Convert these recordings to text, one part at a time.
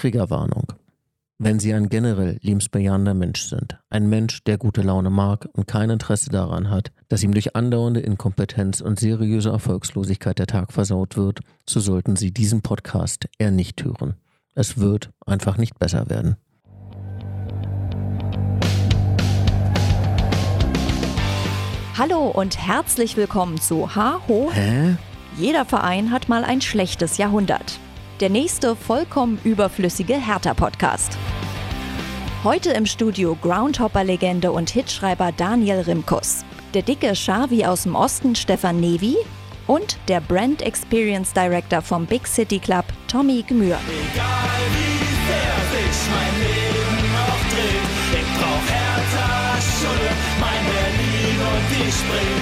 Triggerwarnung. Wenn Sie ein generell lebensbejahender Mensch sind, ein Mensch, der gute Laune mag und kein Interesse daran hat, dass ihm durch andauernde Inkompetenz und seriöse Erfolgslosigkeit der Tag versaut wird, so sollten Sie diesen Podcast eher nicht hören. Es wird einfach nicht besser werden. Hallo und herzlich willkommen zu Ha Ho. Hä? Jeder Verein hat mal ein schlechtes Jahrhundert der nächste vollkommen überflüssige Hertha-Podcast. Heute im Studio Groundhopper-Legende und Hitschreiber Daniel Rimkus, der dicke Schavi aus dem Osten Stefan Nevi und der Brand Experience Director vom Big City Club Tommy Gmür. Egal wie sehr sich mein Leben aufdreht, ich brauch Hertha, Schulle, mein Berlin und die Spring.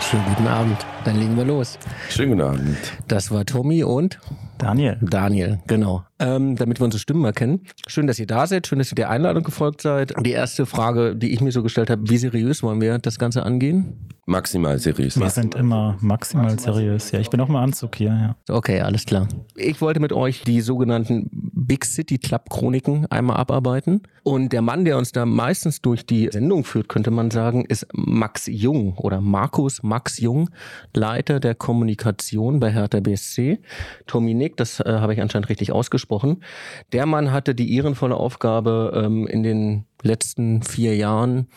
Schönen guten Abend. Dann legen wir los. Schönen guten Abend. Das war Tommy und Daniel. Daniel, genau. Ähm, damit wir unsere Stimmen erkennen. Schön, dass ihr da seid. Schön, dass ihr der Einladung gefolgt seid. Die erste Frage, die ich mir so gestellt habe, wie seriös wollen wir das Ganze angehen? Maximal seriös. Wir sind immer maximal, seriös. Ja, ich bin auch mal Anzug hier. Ja. Okay, alles klar. Ich wollte mit euch die sogenannten Big City Club Chroniken einmal abarbeiten. Und der Mann, der uns da meistens durch die Sendung führt, könnte man sagen, ist Max Jung oder Markus Max Jung. Leiter der Kommunikation bei Hertha BSC, Dominik, das äh, habe ich anscheinend richtig ausgesprochen. Der Mann hatte die ehrenvolle Aufgabe, ähm, in den letzten vier Jahren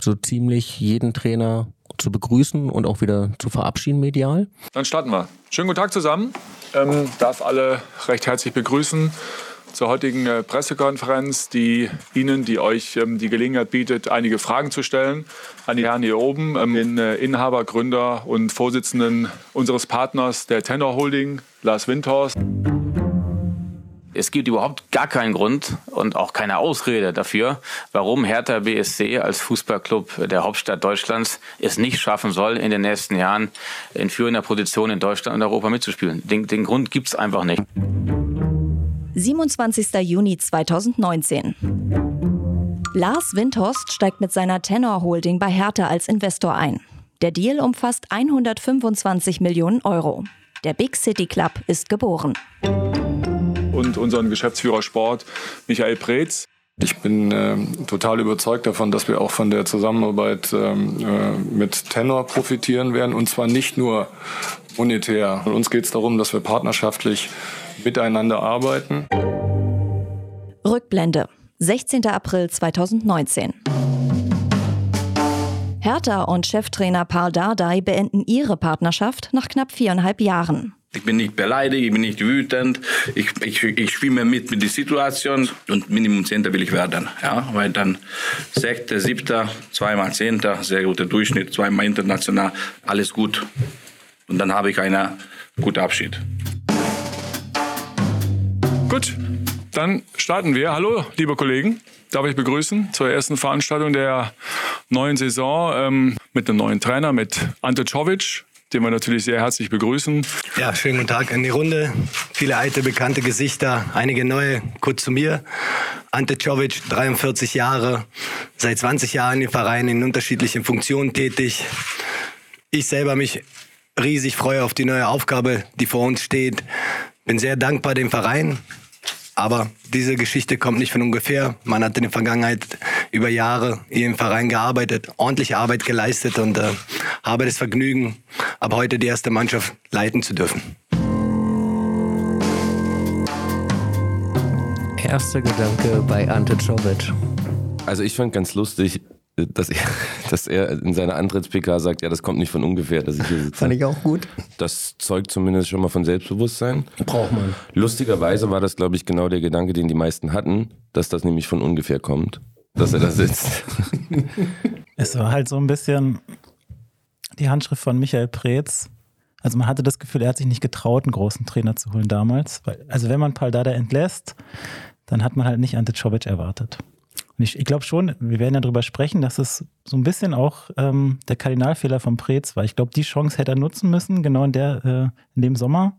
so ziemlich jeden Trainer zu begrüßen und auch wieder zu verabschieden medial. Dann starten wir. Schönen guten Tag zusammen. Ähm, darf alle recht herzlich begrüßen zur heutigen äh, Pressekonferenz, die Ihnen, die euch ähm, die Gelegenheit bietet, einige Fragen zu stellen an die Herren hier oben, ähm, den äh, Inhaber, Gründer und Vorsitzenden unseres Partners der Tenor Holding, Lars Windhorst. Es gibt überhaupt gar keinen Grund und auch keine Ausrede dafür, warum Hertha BSC als Fußballclub der Hauptstadt Deutschlands es nicht schaffen soll, in den nächsten Jahren in führender Position in Deutschland und Europa mitzuspielen. Den, den Grund gibt es einfach nicht. 27. Juni 2019. Lars Windhorst steigt mit seiner Tenor Holding bei Hertha als Investor ein. Der Deal umfasst 125 Millionen Euro. Der Big City Club ist geboren. Und unseren Geschäftsführer Sport, Michael Preetz. Ich bin äh, total überzeugt davon, dass wir auch von der Zusammenarbeit ähm, äh, mit Tenor profitieren werden. Und zwar nicht nur monetär. Uns geht es darum, dass wir partnerschaftlich miteinander arbeiten. Rückblende, 16. April 2019. Hertha und Cheftrainer Paul Dardai beenden ihre Partnerschaft nach knapp viereinhalb Jahren. Ich bin nicht beleidigt, ich bin nicht wütend, ich, ich, ich schwimme mit mit der Situation und Minimum Zehnter will ich werden. Ja? Weil dann Sechster, Siebter, zweimal Zehnter, sehr guter Durchschnitt, zweimal international, alles gut. Und dann habe ich einen guten Abschied. Gut, dann starten wir. Hallo, liebe Kollegen. Darf ich begrüßen zur ersten Veranstaltung der neuen Saison ähm, mit einem neuen Trainer, mit Ante Czovic, den wir natürlich sehr herzlich begrüßen. Ja, schönen guten Tag in die Runde. Viele alte, bekannte Gesichter, einige neue. Kurz zu mir. Ante Czovic, 43 Jahre, seit 20 Jahren im Verein in unterschiedlichen Funktionen tätig. Ich selber mich riesig freue auf die neue Aufgabe, die vor uns steht. Bin sehr dankbar dem Verein, aber diese Geschichte kommt nicht von ungefähr. Man hat in der Vergangenheit über Jahre hier im Verein gearbeitet, ordentliche Arbeit geleistet und äh, habe das Vergnügen, ab heute die erste Mannschaft leiten zu dürfen. Erster Gedanke bei Ante Czovic. Also ich fand ganz lustig, dass er, dass er in seiner Antritts-PK sagt, ja, das kommt nicht von ungefähr, dass ich hier sitze. Fand ich auch gut. Das zeugt zumindest schon mal von Selbstbewusstsein. Braucht man. Lustigerweise war das, glaube ich, genau der Gedanke, den die meisten hatten, dass das nämlich von ungefähr kommt, dass er da sitzt. es war halt so ein bisschen die Handschrift von Michael Preetz. Also man hatte das Gefühl, er hat sich nicht getraut, einen großen Trainer zu holen damals. Weil, also wenn man Paldada entlässt, dann hat man halt nicht Ante Czovic erwartet. Und ich, ich glaube schon, wir werden ja darüber sprechen, dass es so ein bisschen auch ähm, der Kardinalfehler von Preetz war. Ich glaube, die Chance hätte er nutzen müssen, genau in, der, äh, in dem Sommer,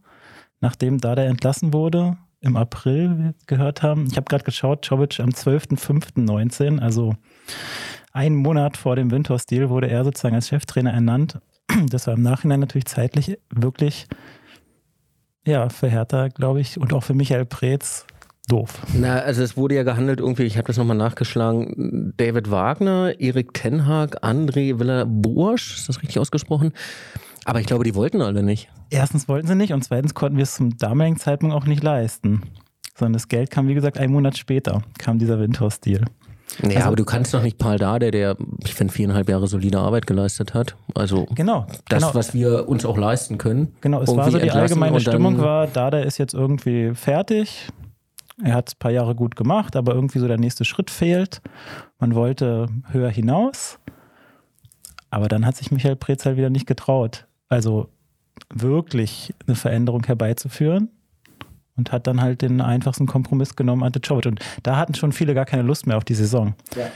nachdem da der entlassen wurde, im April wie wir gehört haben. Ich habe gerade geschaut, Czovic am 12.05.19, also einen Monat vor dem Winterstil, wurde er sozusagen als Cheftrainer ernannt. Das war im Nachhinein natürlich zeitlich wirklich ja, für Hertha, glaube ich, und auch für Michael Preetz doof. Na, also es wurde ja gehandelt irgendwie, ich habe das nochmal nachgeschlagen, David Wagner, Erik Tenhag, André Villa-Bursch, ist das richtig ausgesprochen? Aber ich glaube, die wollten alle nicht. Erstens wollten sie nicht und zweitens konnten wir es zum damaligen Zeitpunkt auch nicht leisten. Sondern das Geld kam, wie gesagt, einen Monat später, kam dieser Windhorst-Deal. Ja, Also- aber du kannst doch nicht Paul Dardai, der, ich finde, viereinhalb Jahre solide Arbeit geleistet hat. Also Genau, das, genau. was wir uns auch leisten können. Genau, es war so die allgemeine Stimmung war, Dada ist jetzt irgendwie fertig. Er hat es ein paar Jahre gut gemacht, aber irgendwie so der nächste Schritt fehlt. Man wollte höher hinaus. Aber dann hat sich Michael Preetz halt wieder nicht getraut, also wirklich eine Veränderung herbeizuführen und hat dann halt den einfachsten Kompromiss genommen, Ante Czovic. Und da hatten schon viele gar keine Lust mehr auf die Saison.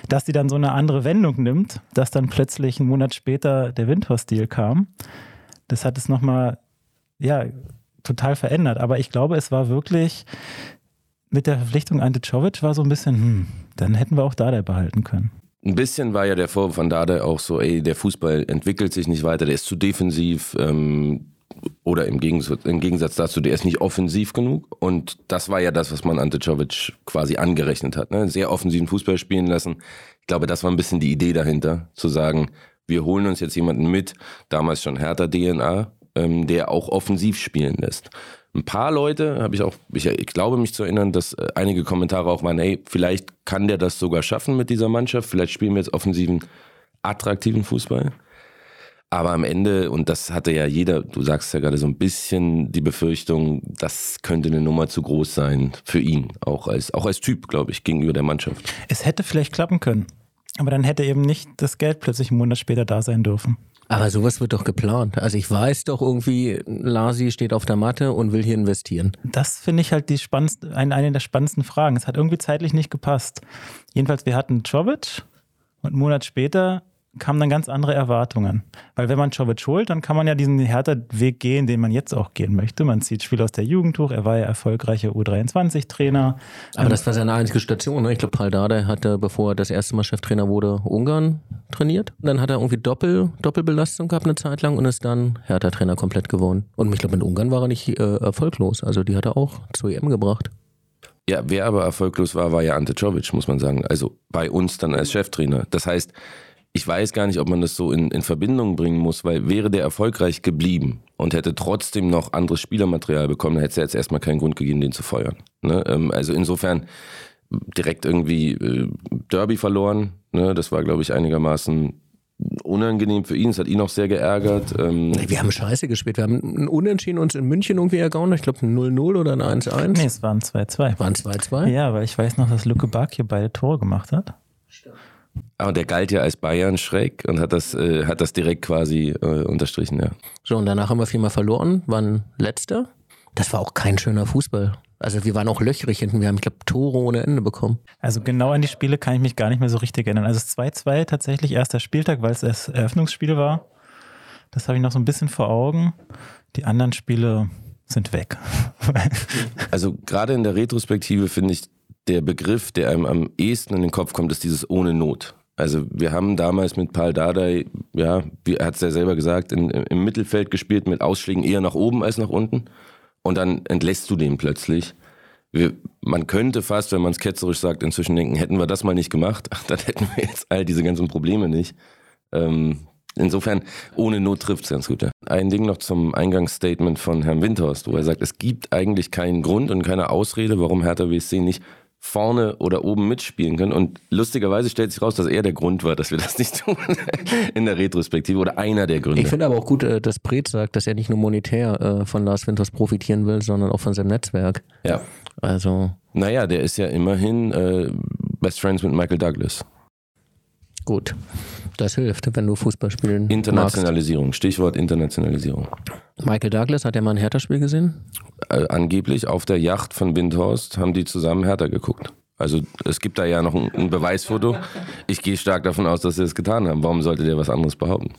Dass die dann so eine andere Wendung nimmt, dass dann plötzlich einen Monat später der Windhorst-Deal kam, das hat es nochmal, ja, total verändert. Aber ich glaube, es war wirklich mit der Verpflichtung Ante Czovic war so ein bisschen, hm, dann hätten wir auch Dardai behalten können. Ein bisschen war ja der Vorwurf von Dardai auch so, ey, der Fußball entwickelt sich nicht weiter, der ist zu defensiv ähm, oder im Gegensatz, im Gegensatz dazu, der ist nicht offensiv genug. Und das war ja das, was man Ante Czovic quasi angerechnet hat. Ne? Sehr offensiven Fußball spielen lassen. Ich glaube, das war ein bisschen die Idee dahinter, zu sagen, wir holen uns jetzt jemanden mit, damals schon härter DNA, ähm, der auch offensiv spielen lässt. Ein paar Leute habe ich auch, ich, ich glaube mich zu erinnern, dass äh, einige Kommentare auch waren, hey, vielleicht kann der das sogar schaffen mit dieser Mannschaft, vielleicht spielen wir jetzt offensiven, attraktiven Fußball. Aber am Ende, und das hatte ja jeder, du sagst ja gerade so ein bisschen die Befürchtung, das könnte eine Nummer zu groß sein für ihn, auch als, auch als Typ, glaube ich, gegenüber der Mannschaft. Es hätte vielleicht klappen können. Aber dann hätte eben nicht das Geld plötzlich einen Monat später da sein dürfen. Aber sowas wird doch geplant. Also ich weiß doch irgendwie, Lasi steht auf der Matte und will hier investieren. Das finde ich halt die spannendste, eine, eine der spannendsten Fragen. Es hat irgendwie zeitlich nicht gepasst. Jedenfalls, wir hatten Czovic und einen Monat später kamen dann ganz andere Erwartungen. Weil wenn man Czovic holt, dann kann man ja diesen härter Weg gehen, den man jetzt auch gehen möchte. Man zieht Spiel aus der Jugend hoch, er war ja erfolgreicher U23-Trainer. Aber das war seine einzige Station. Ne? Ich glaube, Paul Dardai hatte, bevor er das erste Mal Cheftrainer wurde, Ungarn trainiert. Und dann hat er irgendwie Doppel, Doppelbelastung gehabt eine Zeit lang und ist dann Hertha-Trainer komplett geworden. Und ich glaube, mit Ungarn war er nicht äh, erfolglos. Also die hat er auch zur EM gebracht. Ja, wer aber erfolglos war, war ja Ante Czovic, muss man sagen. Also bei uns dann als Cheftrainer. Das heißt, ich weiß gar nicht, ob man das so in, in Verbindung bringen muss, weil wäre der erfolgreich geblieben und hätte trotzdem noch anderes Spielermaterial bekommen, dann hätte es ja jetzt erstmal keinen Grund gegeben, den zu feuern. Ne? Ähm, also insofern direkt irgendwie äh, Derby verloren. Ne? Das war, glaube ich, einigermaßen unangenehm für ihn. Es hat ihn auch sehr geärgert. Ähm, Wir haben scheiße gespielt. Wir haben ein Unentschieden uns in München irgendwie ergaunert. Ich glaube ein 0-0 oder ein 1-1. Nee, es waren 2-2. Waren 2-2? Ja, weil ich weiß noch, dass Luke Bakio beide Tore gemacht hat. Aber der galt ja als Bayern schräg und hat das, äh, hat das direkt quasi äh, unterstrichen, ja. So, und danach haben wir viermal verloren, waren letzter. Das war auch kein schöner Fußball. Also wir waren auch löchrig hinten. Wir haben, ich glaube, Tore ohne Ende bekommen. Also genau an die Spiele kann ich mich gar nicht mehr so richtig erinnern. Also es 2-2 tatsächlich erster Spieltag, weil es das Eröffnungsspiel war. Das habe ich noch so ein bisschen vor Augen. Die anderen Spiele sind weg. Also gerade in der Retrospektive finde ich, der Begriff, der einem am ehesten in den Kopf kommt, ist dieses ohne Not. Also wir haben damals mit Paul Dardai, ja, er hat es ja selber gesagt, in, im Mittelfeld gespielt mit Ausschlägen eher nach oben als nach unten. Und dann entlässt du den plötzlich. Wir, man könnte fast, wenn man es ketzerisch sagt, inzwischen denken, hätten wir das mal nicht gemacht, dann hätten wir jetzt all diese ganzen Probleme nicht. Ähm, insofern, ohne Not trifft es ganz gut. Ja. Ein Ding noch zum Eingangsstatement von Herrn Windhorst, wo er sagt, es gibt eigentlich keinen Grund und keine Ausrede, warum Hertha WSC nicht vorne oder oben mitspielen können. Und lustigerweise stellt sich raus, dass er der Grund war, dass wir das nicht tun in der Retrospektive oder einer der Gründe. Ich finde aber auch gut, äh, dass Breth sagt, dass er nicht nur monetär äh, von Lars Winters profitieren will, sondern auch von seinem Netzwerk. ja. Also Naja, der ist ja immerhin äh, Best Friends mit Michael Douglas. gut, das hilft, wenn du Fußball spielen magst. Internationalisierung, Stichwort Internationalisierung. Michael Douglas, hat er mal ein Hertha-Spiel gesehen? Äh, angeblich auf der Yacht von Windhorst haben die zusammen Hertha geguckt. Also es gibt da ja noch ein, ein Beweisfoto. Ich gehe stark davon aus, dass sie es getan haben. Warum sollte der was anderes behaupten?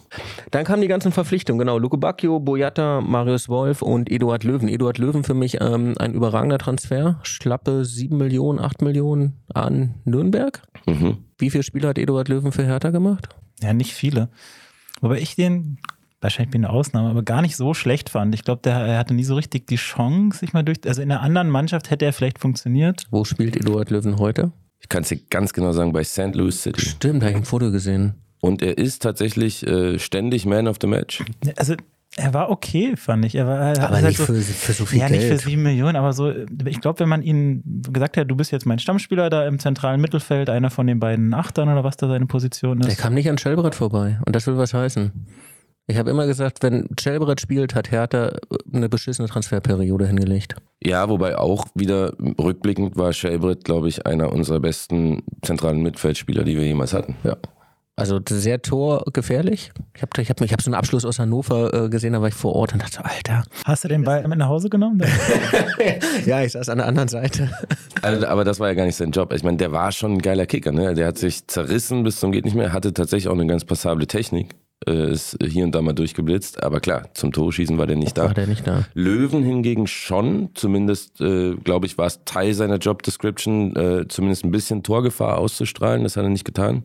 Dann kamen die ganzen Verpflichtungen, genau. Luke Bacchio, Boyata, Marius Wolf und Eduard Löwen. Eduard Löwen für mich ähm, ein überragender Transfer. Schlappe 7 Millionen, 8 Millionen an Nürnberg. Mhm. Wie viele Spiele hat Eduard Löwen für Hertha gemacht? Ja, nicht viele. Wobei ich den wahrscheinlich bin ich eine Ausnahme, aber gar nicht so schlecht fand. Ich glaube, er hatte nie so richtig die Chance, sich mal durch. Also in einer anderen Mannschaft hätte er vielleicht funktioniert. Wo spielt Eduard Löwen heute? Ich kann es dir ganz genau sagen, bei St. Louis City. Stimmt, da habe ich ein Foto gesehen. Und er ist tatsächlich äh, ständig Man of the Match. Also er war okay, fand ich. Er war, er aber halt nicht so, für, für so viel ja, Geld. nicht für sieben Millionen, aber so, ich glaube, wenn man ihn gesagt hätte, du bist jetzt mein Stammspieler da im zentralen Mittelfeld, einer von den beiden Achtern oder was da seine Position ist. Der kam nicht an Schellbrett vorbei. Und das will was heißen. Ich habe immer gesagt, wenn Schellbrett spielt, hat Hertha eine beschissene Transferperiode hingelegt. Ja, wobei auch wieder rückblickend war Schellbrett, glaube ich, einer unserer besten zentralen Mittelfeldspieler, die wir jemals hatten. Ja. Also sehr torgefährlich. Ich habe ich hab, ich hab so einen Abschluss aus Hannover äh, gesehen, da war ich vor Ort und dachte, so, Alter. Hast du den Ball mit nach Hause genommen? ja, ich saß an der anderen Seite. Also, aber das war ja gar nicht sein Job. Ich meine, der war schon ein geiler Kicker. Ne? Der hat sich zerrissen bis zum geht nicht mehr, hatte tatsächlich auch eine ganz passable Technik. Äh, ist hier und da mal durchgeblitzt, aber klar, zum Torschießen war der nicht da. War der nicht da. Löwen hingegen schon, zumindest äh, glaube ich, war es Teil seiner Job Description, äh, zumindest ein bisschen Torgefahr auszustrahlen, das hat er nicht getan.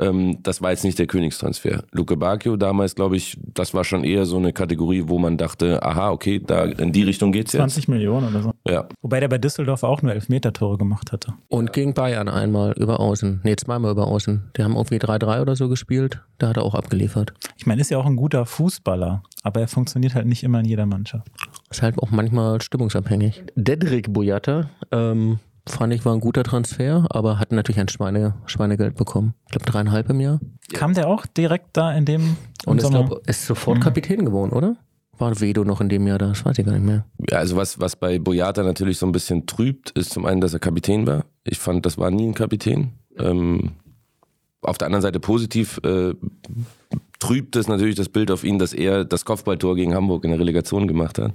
Ähm, das war jetzt nicht der Königstransfer. Luke Bacchio damals, glaube ich, das war schon eher so eine Kategorie, wo man dachte, aha, okay, da in die Richtung geht's jetzt. 20 Millionen oder so. Ja. Wobei der bei Düsseldorf auch nur Elfmeter-Tore gemacht hatte. Und gegen Bayern einmal über Außen. Nee, zweimal über Außen. Die haben irgendwie 3-3 oder so gespielt. Da hat er auch abgeliefert. Ich meine, ist ja auch ein guter Fußballer, aber er funktioniert halt nicht immer in jeder Mannschaft. Ist halt auch manchmal stimmungsabhängig. Dedrick Boyata, ähm, fand ich, war ein guter Transfer, aber hat natürlich ein Schweine, Schweinegeld bekommen. Ich glaube, dreieinhalb im Jahr. Kam der auch direkt da in dem Und ist, Sommer? glaub, ist sofort Kapitän geworden, oder? War Vedo noch in dem Jahr da? Das weiß ich gar nicht mehr. Ja, also was, was bei Boyata natürlich so ein bisschen trübt, ist zum einen, dass er Kapitän war. Ich fand, das war nie ein Kapitän. Ähm, auf der anderen Seite positiv äh, trübt es natürlich das Bild auf ihn, dass er das Kopfballtor gegen Hamburg in der Relegation gemacht hat.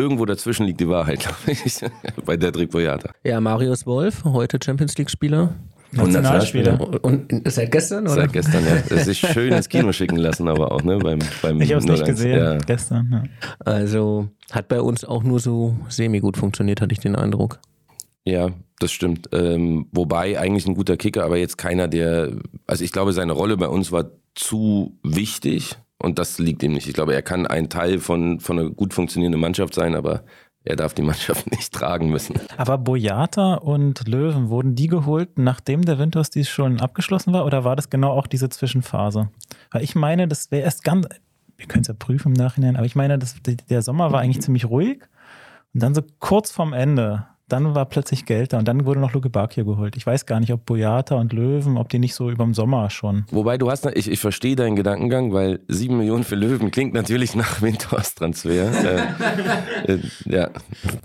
Irgendwo dazwischen liegt die Wahrheit, glaube ich, bei Dedrick Boyata. Ja, Marius Wolf, heute Champions League-Spieler. Und Nationalspieler. Und seit gestern, oder? Seit gestern, ja. Das ist schön ins Kino schicken lassen, aber auch, ne? Beim, beim Ich habe es nicht 0-1. gesehen Ja. gestern. Ja. Also hat bei uns auch nur so semi-gut funktioniert, hatte ich den Eindruck. Ja, das stimmt. Ähm, wobei eigentlich ein guter Kicker, aber jetzt keiner, der. Also ich glaube, seine Rolle bei uns war zu wichtig und das liegt ihm nicht. Ich glaube, er kann ein Teil von, von einer gut funktionierenden Mannschaft sein, aber er darf die Mannschaft nicht tragen müssen. Aber Boyata und Löwen, wurden die geholt, nachdem der Windhorst schon abgeschlossen war oder war das genau auch diese Zwischenphase? Weil ich meine, das wäre erst ganz, wir können es ja prüfen im Nachhinein, aber ich meine, das, der Sommer war eigentlich ziemlich ruhig und dann so kurz vorm Ende, dann war plötzlich Geld da und dann wurde noch Luke Bakio geholt. Ich weiß gar nicht, ob Boyata und Löwen, ob die nicht so überm Sommer schon. Wobei du hast, ich, ich verstehe deinen Gedankengang, weil sieben Millionen für Löwen klingt natürlich nach Windhorst-Transfer. äh, äh, ja,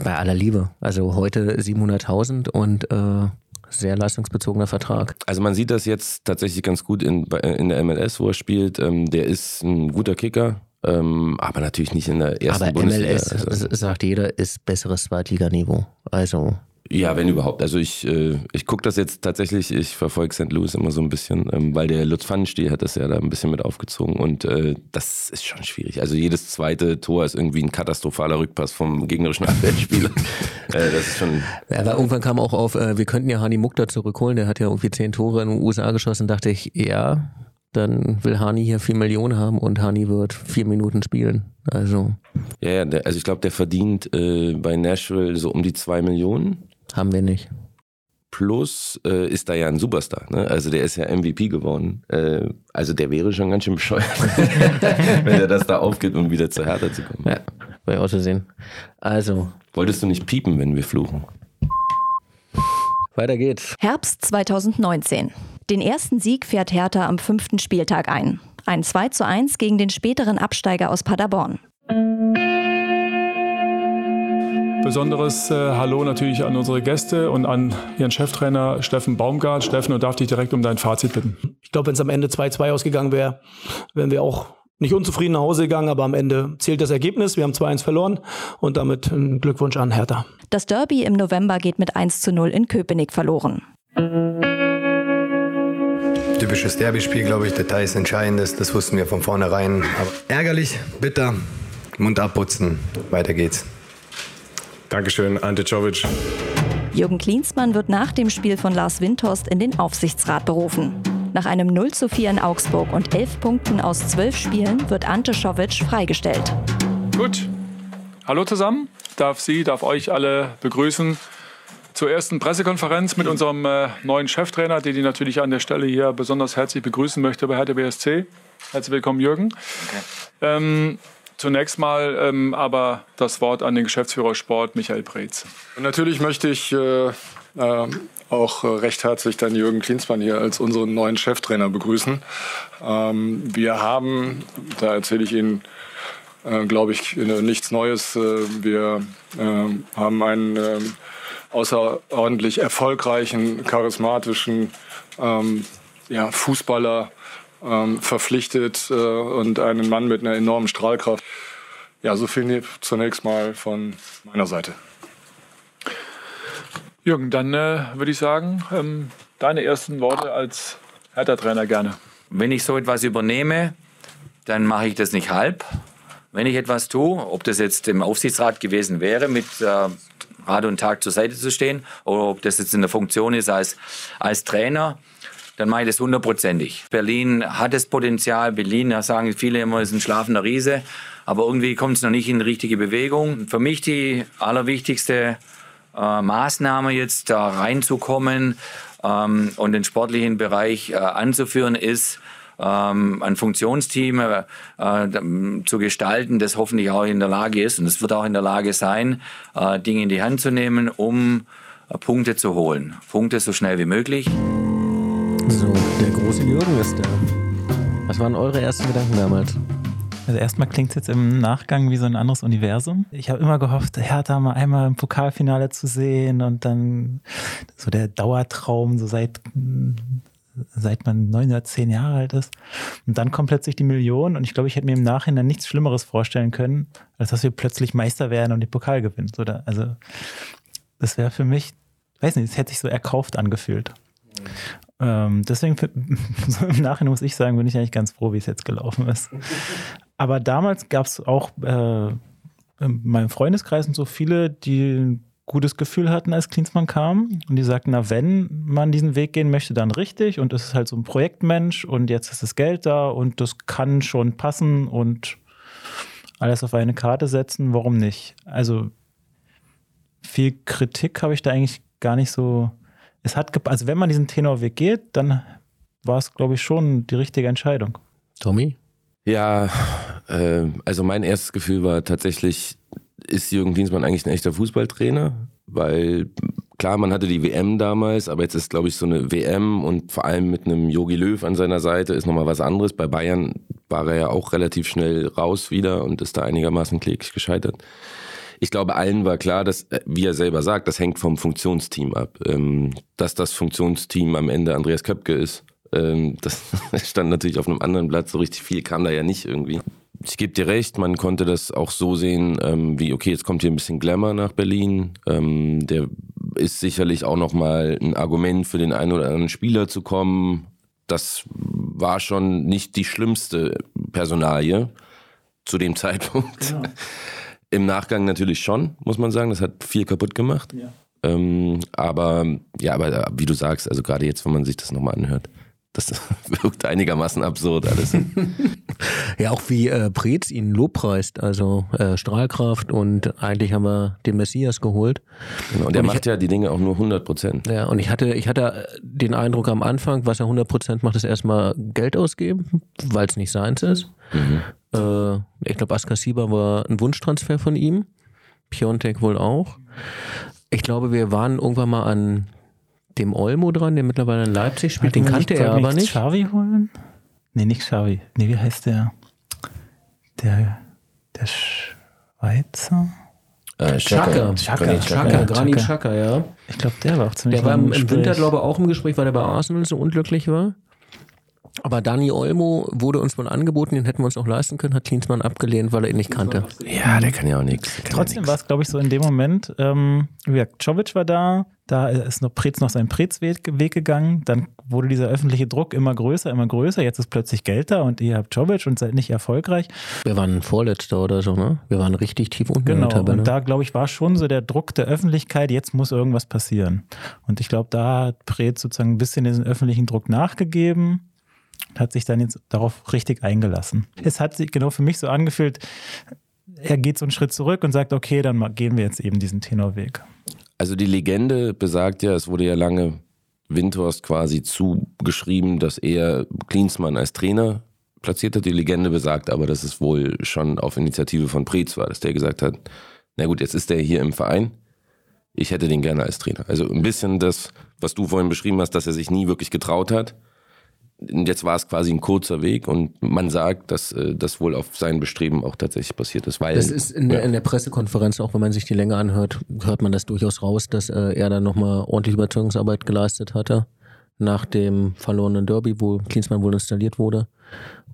Bei aller Liebe. Also heute 700.000 und äh, sehr leistungsbezogener Vertrag. Also man sieht das jetzt tatsächlich ganz gut in, in der MLS, wo er spielt. Ähm, der ist ein guter Kicker, ähm, aber natürlich nicht in der ersten Aber Bundesliga. MLS, Also, sagt jeder, ist besseres Zweitliganiveau. Also ja, wenn überhaupt. Also ich, äh, ich gucke das jetzt tatsächlich, ich verfolge St. Louis immer so ein bisschen, ähm, weil der Lutz Pfannenstiel hat das ja da ein bisschen mit aufgezogen und äh, das ist schon schwierig. Also jedes zweite Tor ist irgendwie ein katastrophaler Rückpass vom gegnerischen Abwehrspieler. äh, das ist schon Ja, aber irgendwann kam auch auf, äh, wir könnten ja Hani Mukta zurückholen, der hat ja irgendwie zehn Tore in den USA geschossen, dachte ich, ja, dann will Hani hier vier Millionen haben und Hani wird vier Minuten spielen. Also Ja, ja, der, also ich glaube, der verdient äh, bei Nashville so um die zwei Millionen. haben wir nicht. Plus äh, ist da ja ein Superstar. Ne? Also der ist ja MVP geworden. Äh, also der wäre schon ganz schön bescheuert, wenn er das da aufgibt, um wieder zu Hertha zu kommen. Ja, ja auch zu sehen. Also, Wolltest du nicht piepen, wenn wir fluchen? weiter geht's. Herbst 2019. Den ersten Sieg fährt Hertha am fünften Spieltag ein. Ein 2 zu 1 gegen den späteren Absteiger aus Paderborn. Besonderes äh, Hallo natürlich an unsere Gäste und an Ihren Cheftrainer Steffen Baumgart. Steffen, und darf dich direkt um dein Fazit bitten. Ich glaube, wenn es am Ende 2-2 ausgegangen wäre, wären wir auch nicht unzufrieden nach Hause gegangen, aber am Ende zählt das Ergebnis. Wir haben 2-1 verloren und damit ein Glückwunsch an Hertha. Das Derby im November geht mit 1 zu 0 in Köpenick verloren. Typisches Derby-Spiel, glaube ich. Details entscheidendes, das wussten wir von vornherein. Aber ärgerlich, bitter, Mund abputzen, weiter geht's. Dankeschön, Ante Czovic. Jürgen Klinsmann wird nach dem Spiel von Lars Windhorst in den Aufsichtsrat berufen. Nach einem 0 zu 4 in Augsburg und 11 Punkten aus 12 Spielen wird Ante Czovic freigestellt. Gut. Hallo zusammen. Darf Sie, darf euch alle begrüßen zur ersten Pressekonferenz mit unserem äh, neuen Cheftrainer, den ich natürlich an der Stelle hier besonders herzlich begrüßen möchte bei Hertha BSC. Herzlich willkommen, Jürgen. Ähm, zunächst mal ähm, aber das Wort an den Geschäftsführer Sport, Michael Preetz. Und natürlich möchte ich äh, äh, auch recht herzlich dann Jürgen Klinsmann hier als unseren neuen Cheftrainer begrüßen. Ähm, wir haben, da erzähle ich Ihnen, äh, glaube ich, nichts Neues. Äh, wir äh, haben einen äh, außerordentlich erfolgreichen, charismatischen ähm, ja, Fußballer ähm, verpflichtet äh, und einen Mann mit einer enormen Strahlkraft. Ja, so viel zunächst mal von meiner Seite. Jürgen, dann äh, würde ich sagen, ähm, deine ersten Worte als Hertha-Trainer gerne. Wenn ich so etwas übernehme, dann mache ich das nicht halb. Wenn ich etwas tue, ob das jetzt im Aufsichtsrat gewesen wäre, mit äh, Rat und Tag zur Seite zu stehen, oder ob das jetzt in der Funktion ist als, als Trainer, dann mache ich das hundertprozentig. Berlin hat das Potenzial. Berlin, da sagen viele immer, ist ein schlafender Riese. Aber irgendwie kommt es noch nicht in die richtige Bewegung. Für mich die allerwichtigste äh, Maßnahme jetzt da reinzukommen ähm, und den sportlichen Bereich äh, anzuführen ist, ähm, ein Funktionsteam äh, zu gestalten, das hoffentlich auch in der Lage ist, und es wird auch in der Lage sein, äh, Dinge in die Hand zu nehmen, um äh, Punkte zu holen. Punkte so schnell wie möglich. So, der große Jürgen ist da. Was waren eure ersten Gedanken damals? Also erstmal klingt es jetzt im Nachgang wie so ein anderes Universum. Ich habe immer gehofft, Hertha mal einmal im Pokalfinale zu sehen und dann so der Dauertraum, so seit seit man neun oder zehn Jahre alt ist. Und dann kommt plötzlich die Million und ich glaube, ich hätte mir im Nachhinein nichts Schlimmeres vorstellen können, als dass wir plötzlich Meister werden und den Pokal gewinnen. Oder, also das wäre für mich, weiß nicht, es hätte sich so erkauft angefühlt. Ähm, deswegen, so im Nachhinein muss ich sagen, bin ich eigentlich ganz froh, wie es jetzt gelaufen ist. Aber damals gab es auch äh, in meinem Freundeskreis und so viele, die gutes Gefühl hatten, als Klinsmann kam. Und die sagten, na, wenn man diesen Weg gehen möchte, dann richtig. Und es ist halt so ein Projektmensch und jetzt ist das Geld da und das kann schon passen und alles auf eine Karte setzen. Warum nicht? Also viel Kritik habe ich da eigentlich gar nicht so. Es hat, also wenn man diesen Tenorweg geht, dann war es, glaube ich, schon die richtige Entscheidung. Tommy? Ja, äh, also mein erstes Gefühl war tatsächlich, ist Jürgen Klinsmann eigentlich ein echter Fußballtrainer? Weil klar, man hatte die WM damals, aber jetzt ist, glaube ich, so eine WM und vor allem mit einem Yogi Löw an seiner Seite ist nochmal was anderes. Bei Bayern war er ja auch relativ schnell raus wieder und ist da einigermaßen kläglich gescheitert. Ich glaube, allen war klar, dass, äh, wie er selber sagt, das hängt vom Funktionsteam ab. Ähm, dass das Funktionsteam am Ende Andreas Köpke ist, ähm, das stand natürlich auf einem anderen Blatt. So richtig viel kam da ja nicht irgendwie. Ich gebe dir recht, man konnte das auch so sehen, ähm, wie, okay, jetzt kommt hier ein bisschen Glamour nach Berlin. Ähm, der ist sicherlich auch nochmal ein Argument für den einen oder anderen Spieler zu kommen. Das war schon nicht die schlimmste Personalie zu dem Zeitpunkt. Genau. Im Nachgang natürlich schon, muss man sagen. Das hat viel kaputt gemacht. Ja. Ähm, aber ja, aber wie du sagst, also gerade jetzt, wenn man sich das nochmal anhört, das wirkt einigermaßen absurd alles. ja, auch wie äh, Preetz ihn lobpreist, also äh, Strahlkraft und eigentlich haben wir den Messias geholt. Genau, und er macht ich, ja die Dinge auch nur 100 Prozent. Ja, und ich hatte, ich hatte den Eindruck am Anfang, was er 100 Prozent macht, ist erstmal Geld ausgeben, weil es nicht seins ist. Mhm. Äh, ich glaube, Askasiba war ein Wunschtransfer von ihm. Piontek wohl auch. Ich glaube, wir waren irgendwann mal an dem Olmo dran, der mittlerweile in Leipzig spielt. Den kannte er aber nicht. Xavi holen? Nee, nicht Xavi. Nee, wie heißt der? Der, der Schweizer? Äh, Chaka. Chaka. Chaka. Granit Chaka, ja. Ich glaube, der war auch ziemlich Der war im, im Winter, glaube ich, auch im Gespräch, weil er bei Arsenal so unglücklich war. Aber Dani Olmo wurde uns mal angeboten, den hätten wir uns auch leisten können, hat Klinsmann abgelehnt, weil er ihn nicht kannte. Ja, der kann ja auch nichts. Trotzdem ja war es, glaube ich, so in dem Moment, ähm, wie gesagt, Czovic war da, Da ist noch Preetz noch seinen Preetz-Weg Weg gegangen. Dann wurde dieser öffentliche Druck immer größer, immer größer. Jetzt ist plötzlich Geld da und ihr habt Jovic und seid nicht erfolgreich. Wir waren Vorletzter oder so, ne? Wir waren richtig tief unten in Genau. der Tabelle. Und da, glaube ich, war schon so der Druck der Öffentlichkeit, jetzt muss irgendwas passieren. Und ich glaube, da hat Preetz sozusagen ein bisschen diesen öffentlichen Druck nachgegeben und hat sich dann jetzt darauf richtig eingelassen. Es hat sich genau für mich so angefühlt, er geht so einen Schritt zurück und sagt, okay, dann gehen wir jetzt eben diesen Tenorweg. Also die Legende besagt ja, es wurde ja lange Windhorst quasi zugeschrieben, dass er Klinsmann als Trainer platziert hat. Die Legende besagt aber, dass es wohl schon auf Initiative von Preetz war, dass der gesagt hat, na gut, jetzt ist der hier im Verein. Ich hätte den gerne als Trainer. Also ein bisschen das, was du vorhin beschrieben hast, dass er sich nie wirklich getraut hat. Jetzt war es quasi ein kurzer Weg und man sagt, dass äh, das wohl auf sein Bestreben auch tatsächlich passiert ist. Weil, Das ist in der, ja. in der Pressekonferenz, auch wenn man sich die länger anhört, hört man das durchaus raus, dass äh, er dann nochmal ordentlich Überzeugungsarbeit geleistet hatte nach dem verlorenen Derby, wo Klinsmann wohl installiert wurde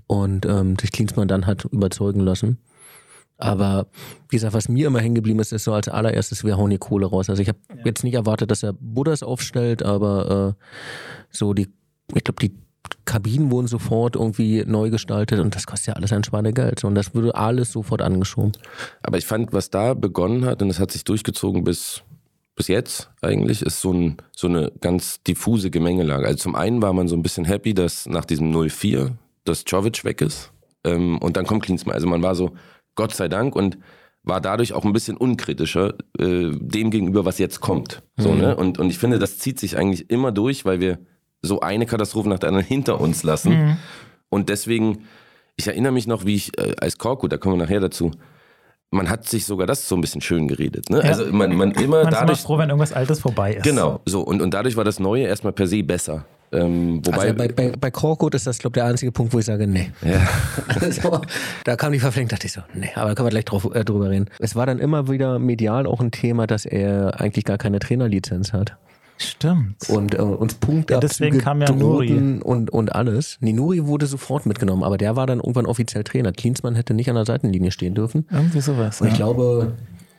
und ähm, sich Klinsmann dann hat überzeugen lassen. Aber wie gesagt, was mir immer hängen geblieben ist, ist so als allererstes, wir hauen die Kohle raus. Also ich habe jetzt nicht erwartet, dass er Buddhas aufstellt, aber äh, so die, ich glaube, die Kabinen wurden sofort irgendwie neu gestaltet und das kostet ja alles ein Schweinegeld. Und das würde alles sofort angeschoben. Aber ich fand, was da begonnen hat, und es hat sich durchgezogen bis, bis jetzt eigentlich, ist so, ein, so eine ganz diffuse Gemengelage. Also zum einen war man so ein bisschen happy, dass nach diesem 0-4 das Jovic weg ist. Ähm, und dann kommt Klinsmann. Also man war so, Gott sei Dank, und war dadurch auch ein bisschen unkritischer äh, dem gegenüber, was jetzt kommt. So, Mhm. ne? und, und ich finde, das zieht sich eigentlich immer durch, weil wir so eine Katastrophe nach der anderen hinter uns lassen. Mhm. Und deswegen, ich erinnere mich noch, wie ich äh, als Korku, da kommen wir nachher dazu, man hat sich sogar das so ein bisschen schön geredet. Ne? Ja. Also man, man immer Man ist immer dadurch. froh, wenn irgendwas Altes vorbei ist. Genau, so. Und, und dadurch war das Neue erstmal per se besser. Ähm, wobei, also bei, bei, bei Korkut ist das, glaube ich, der einzige Punkt, wo ich sage, nee. Ja. Also, da kam die Verpflichtung, dachte ich so, nee, aber da können wir gleich drauf, äh, drüber reden. Es war dann immer wieder medial auch ein Thema, dass er eigentlich gar keine Trainerlizenz hat. Stimmt. Und äh, uns Punktabzüge Ja, deswegen kam ja drohten und, und alles. Nee, Nuri wurde sofort mitgenommen, aber der war dann irgendwann offiziell Trainer. Klinsmann hätte nicht an der Seitenlinie stehen dürfen. Irgendwie sowas. Und ich ja. glaube,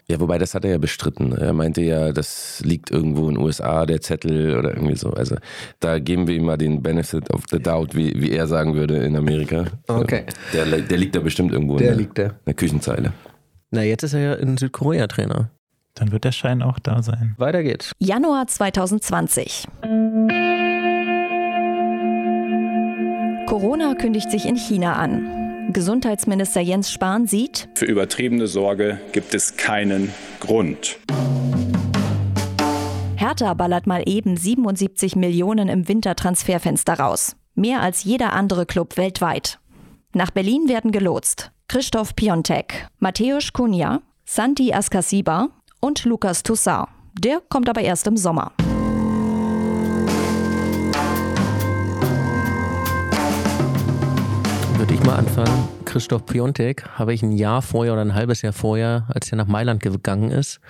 ja, wobei das hat er ja bestritten. Er meinte ja, das liegt irgendwo in den USA, der Zettel oder irgendwie so. Also da geben wir ihm mal den Benefit of the doubt, wie, wie er sagen würde in Amerika. Okay. Der, der liegt da bestimmt irgendwo Der in, der, liegt da. in der Küchenzeile. na jetzt ist er ja in Südkorea Trainer. Dann wird der Schein auch da sein. Weiter geht's. Januar 2020. Corona kündigt sich in China an. Gesundheitsminister Jens Spahn sieht, Für übertriebene Sorge gibt es keinen Grund. Hertha ballert mal eben 77 Millionen im Wintertransferfenster raus. Mehr als jeder andere Club weltweit. Nach Berlin werden gelotst Christoph Piontek, Mateusz Kunja, Santi Askasiba und Lukas Toussaint. Der kommt aber erst im Sommer. Würde ich mal anfangen. Christoph Piontek habe ich ein Jahr vorher oder ein halbes Jahr vorher, als er nach Mailand gegangen ist,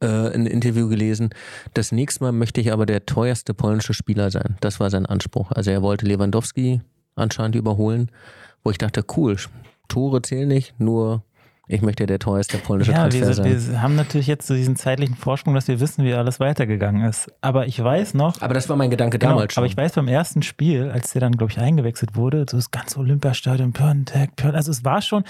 äh, ein Interview gelesen. Das nächste Mal möchte ich aber der teuerste polnische Spieler sein. Das war sein Anspruch. Also er wollte Lewandowski anscheinend überholen, wo ich dachte, cool, Tore zählen nicht, nur ich möchte der teuerste polnische Ja, Transfer wir, sein. wir haben natürlich jetzt so diesen zeitlichen Vorsprung, dass wir wissen, wie alles weitergegangen ist. Aber ich weiß noch. Aber das war mein Gedanke Genau, damals schon. aber ich weiß beim ersten Spiel, als der dann, glaube ich, eingewechselt wurde, so das ganze Olympiastadion, Piontek, Piontek, also es war schon,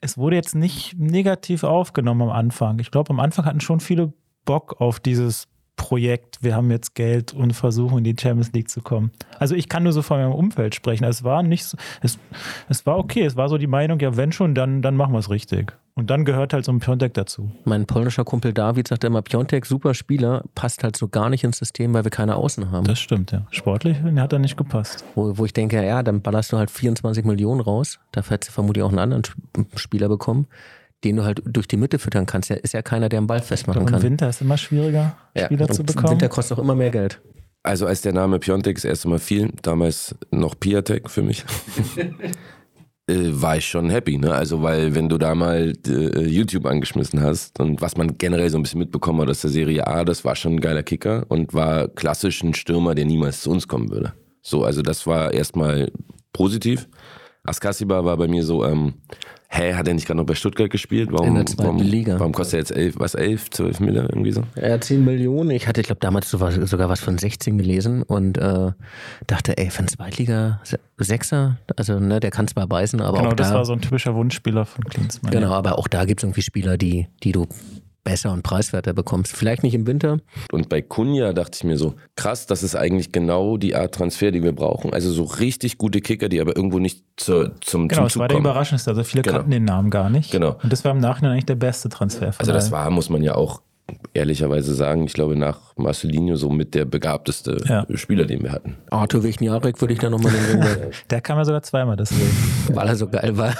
es wurde jetzt nicht negativ aufgenommen am Anfang. Ich glaube, am Anfang hatten schon viele Bock auf dieses Projekt, wir haben jetzt Geld und versuchen in die Champions League zu kommen. Also ich kann nur so von meinem Umfeld sprechen. Es war nicht so, es, es war okay, es war so die Meinung, ja, wenn schon, dann, dann machen wir es richtig. Und dann gehört halt so ein Piontek dazu. Mein polnischer Kumpel David sagt immer, Piontek, super Spieler, passt halt so gar nicht ins System, weil wir keine Außen haben. Das stimmt, ja. Sportlich hat er nicht gepasst. Wo, wo ich denke, ja, dann ballerst du halt 24 Millionen raus. Dafür hättest du vermutlich auch einen anderen Sp- Spieler bekommen, den du halt durch die Mitte füttern kannst. Ja, ist ja keiner, der einen Ball festmachen kann. im Winter ist immer schwieriger, ja, Spieler und zu Im bekommen. Winter kostet auch immer mehr Geld. Also als der Name Piontek das erste Mal fiel, damals noch Piatek für mich, äh, war ich schon happy. Ne? Also weil wenn du da mal äh, YouTube angeschmissen hast und was man generell so ein bisschen mitbekommen hat aus der Serie A, das war schon ein geiler Kicker und war klassisch ein Stürmer, der niemals zu uns kommen würde. So, also das war erstmal positiv. Askasiba war bei mir so, ähm, hä, hat er nicht gerade noch bei Stuttgart gespielt? Warum, In der zweiten warum, Liga. Warum kostet er jetzt elf, was, elf, zwölf Mille irgendwie so? Hat 10 Millionen. Ich hatte, ich glaube, damals sogar sogar was von 16 gelesen und äh, dachte, ey, für einen Zweitliga-Sechser, also ne, der kann zwar beißen, aber genau, auch das da. war so ein typischer Wunschspieler von Klinsmann. Genau, ja. aber auch da gibt es irgendwie Spieler, die, die du besser und preiswerter bekommst. Vielleicht nicht im Winter. Und bei Kunja dachte ich mir so, krass, das ist eigentlich genau die Art Transfer, die wir brauchen. Also so richtig gute Kicker, die aber irgendwo nicht zur, zum, Genau, zum es Zug war der kommen. Überraschendste. Also viele Genau. kannten den Namen gar nicht. Genau. Und das war im Nachhinein eigentlich der beste Transfer. von Also das allen. war, muss man ja auch ehrlicherweise sagen, ich glaube nach Marcelinho so mit der begabteste Ja. Spieler, den wir hatten. Arthur Wichniarek würde ich da nochmal den Ring werfen, Der kam ja sogar zweimal deswegen. weil er so geil war.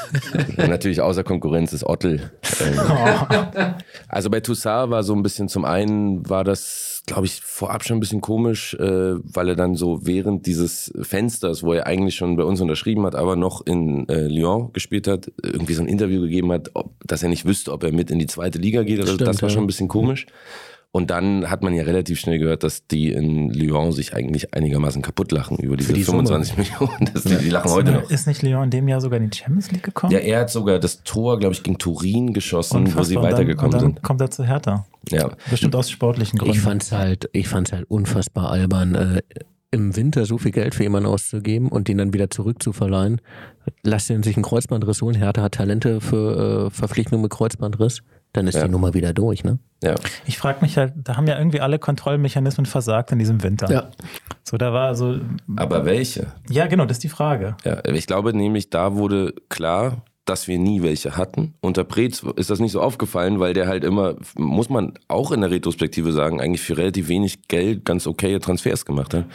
Und natürlich außer Konkurrenz ist Ottel. Ähm, Also bei Toussaint war so ein bisschen, zum einen war das, glaube ich, vorab schon ein bisschen komisch, äh, weil er dann so während dieses Fensters, wo er eigentlich schon bei uns unterschrieben hat, aber noch in äh, Lyon gespielt hat, irgendwie so ein Interview gegeben hat, ob, dass er nicht wüsste, ob er mit in die zweite Liga geht. Also Stimmt, das war ja. schon ein bisschen komisch. Und dann hat man ja relativ schnell gehört, dass die in Lyon sich eigentlich einigermaßen kaputt lachen über diese die Summe. 25 Millionen. Das, die, die lachen heute noch. Ist nicht Lyon in dem Jahr sogar in die Champions League gekommen? Ja, er hat sogar das Tor, glaube ich, gegen Turin geschossen, wo sie Unfassbar. Und dann- weitergekommen und dann sind. kommt er zu Hertha. Ja. Bestimmt aus sportlichen Gründen. Ich fand's halt, ich fand's halt unfassbar albern, äh, im Winter so viel Geld für jemanden auszugeben und den dann wieder zurückzuverleihen. Lass den sich einen Kreuzbandriss holen. Hertha hat Talente für äh, Verpflichtungen mit Kreuzbandriss. Dann ist Ja. die Nummer wieder durch, ne? Ja. Ich frage mich halt, da haben ja irgendwie alle Kontrollmechanismen versagt in diesem Winter. Ja. So, da war so, Aber welche? ja genau, das ist die Frage. Ja, ich glaube nämlich, da wurde klar, dass wir nie welche hatten. Unter Preetz ist das nicht so aufgefallen, weil der halt immer, muss man auch in der Retrospektive sagen, eigentlich für relativ wenig Geld ganz okaye Transfers gemacht hat.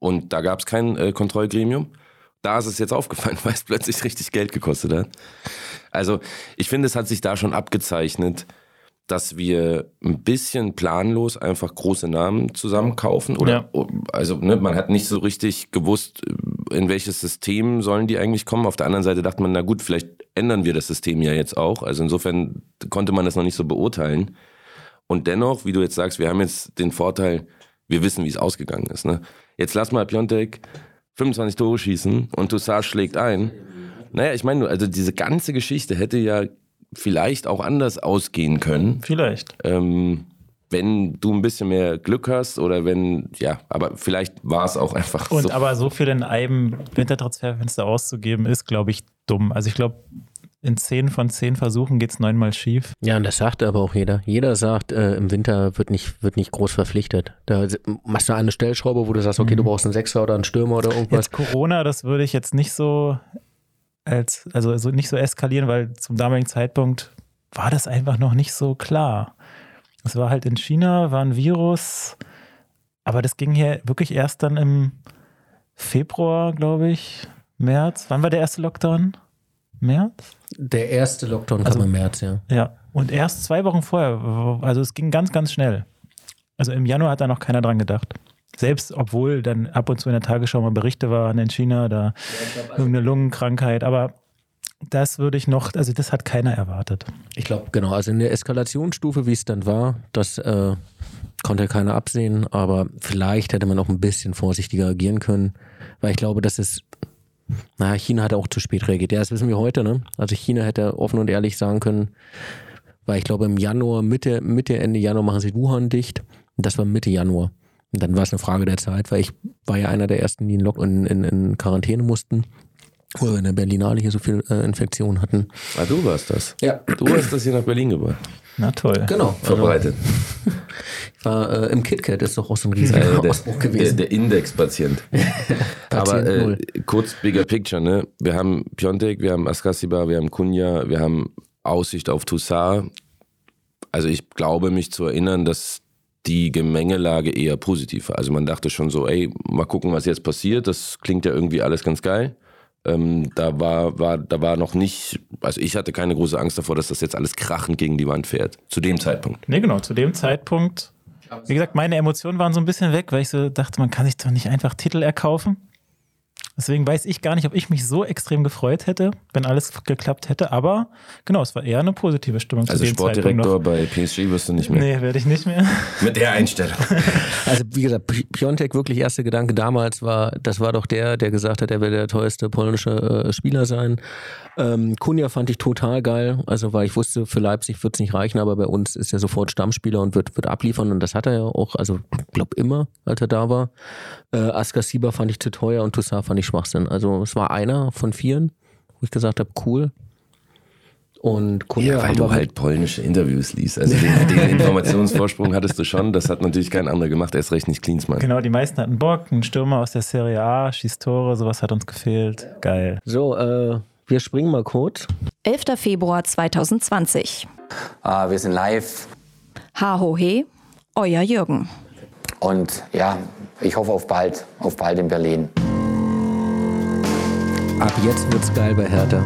Und da gab es kein äh, Kontrollgremium. Da ist es jetzt aufgefallen, weil es plötzlich richtig Geld gekostet hat. Also ich finde, es hat sich da schon abgezeichnet, dass wir ein bisschen planlos einfach große Namen zusammenkaufen. Oder also ne, man hat nicht so richtig gewusst, in welches System sollen die eigentlich kommen. Auf der anderen Seite dachte man, na gut, vielleicht ändern wir das System ja jetzt auch. Also insofern konnte man das noch nicht so beurteilen. Und dennoch, wie du jetzt sagst, wir haben jetzt den Vorteil, wir wissen, wie es ausgegangen ist. Ne? Jetzt lass mal Piontek 25 Tore schießen und Toussaint schlägt ein. Naja, ich meine, also diese ganze Geschichte hätte ja vielleicht auch anders ausgehen können. Vielleicht. Ähm, wenn du ein bisschen mehr Glück hast oder wenn, ja, aber vielleicht war es auch einfach Und so. aber so viel in einem Wintertransferfenster auszugeben, ist, glaube ich, dumm. Also ich glaube, in zehn von zehn Versuchen geht es neunmal schief. Ja, und das sagt aber auch jeder. Jeder sagt, äh, im Winter wird nicht, wird nicht groß verpflichtet. Da machst du eine Stellschraube, wo du sagst, okay, du brauchst einen Sechser oder einen Stürmer oder irgendwas. Jetzt Corona, das würde ich jetzt nicht so als, also so nicht so eskalieren, weil zum damaligen Zeitpunkt war das einfach noch nicht so klar. Es war halt in China, war ein Virus, aber das ging hier wirklich erst dann im Februar, glaube ich, März. Wann war der erste Lockdown? März? Der erste Lockdown Also- kam im März, ja. Ja, und erst zwei Wochen vorher, also es ging ganz, ganz schnell. Also im Januar hat da noch keiner dran gedacht. Selbst obwohl dann ab und zu in der Tagesschau mal Berichte waren in China, da irgendeine Lungenkrankheit, aber das würde ich noch, also das hat keiner erwartet. Ich glaube, genau, also in der Eskalationsstufe, wie es dann war, das äh, konnte keiner absehen, aber vielleicht hätte man auch ein bisschen vorsichtiger agieren können, weil ich glaube, das ist, naja, China hat auch zu spät reagiert. Ja, das wissen wir heute, ne? Also China hätte offen und ehrlich sagen können, weil ich glaube, im Januar, Mitte, Mitte, Ende Januar machen sie Wuhan dicht. Und das war Mitte Januar. Und dann war es eine Frage der Zeit, weil ich war ja einer der ersten, die in, Lock in, in, in Quarantäne mussten. Wo wir in der Berlinale hier so viel äh, Infektionen hatten. Ah, du warst das. Ja. Du hast das hier nach Berlin gebracht. Na toll. Genau. Verbreitet. Ich war äh, im KitKat, ist doch auch so ein riesiger Äh, der, Ausbruch der, gewesen. der Indexpatient. Aber äh, kurz Bigger Picture, ne? Wir haben Piontek, wir haben Askasiba, wir haben Kunja, wir haben Aussicht auf Toussaint. Also ich glaube mich zu erinnern, dass die Gemengelage eher positiv war. Also man dachte schon so, ey, mal gucken, was jetzt passiert. Das klingt ja irgendwie alles ganz geil. Ähm, da war, war, da war noch nicht, also ich hatte keine große Angst davor, dass das jetzt alles krachend gegen die Wand fährt. Zu dem Zeitpunkt. Nee, genau, zu dem Zeitpunkt, wie gesagt, meine Emotionen waren so ein bisschen weg, weil ich so dachte, man kann sich doch nicht einfach Titel erkaufen. Deswegen weiß ich gar nicht, ob ich mich so extrem gefreut hätte, wenn alles geklappt hätte. Aber genau, es war eher eine positive Stimmung Also Sportdirektor noch. bei PSG wirst du nicht mehr. Nee, werde ich nicht mehr. Mit der Einstellung. Also wie gesagt, Pi- Piontek wirklich erster Gedanke damals war, das war doch der, der gesagt hat, er will der teuerste polnische äh, Spieler sein. Ähm, Kunja fand ich total geil, also weil ich wusste, für Leipzig wird es nicht reichen, aber bei uns ist er sofort Stammspieler und wird, wird abliefern und das hat er ja auch, also glaub immer, als er da war. Äh, Askar Sieber fand ich zu teuer und Toussaint fand ich Schwachsinn. Also es war einer von vieren, wo ich gesagt habe, cool. Und Kunja Ja, weil du halt polnische Interviews liest. Also den, den Informationsvorsprung hattest du schon. Das hat natürlich kein anderer gemacht. Erst recht nicht Klinsmann. Genau, die meisten hatten Bock. Ein Stürmer aus der Serie A, schießt Tore, sowas hat uns gefehlt. Geil. So, äh, wir springen mal kurz. 11. Februar 2020. Ah, wir sind live Hahohe, euer Jürgen. und ja, ich hoffe auf bald, auf bald in Berlin. Ab jetzt wird's geil bei Hertha.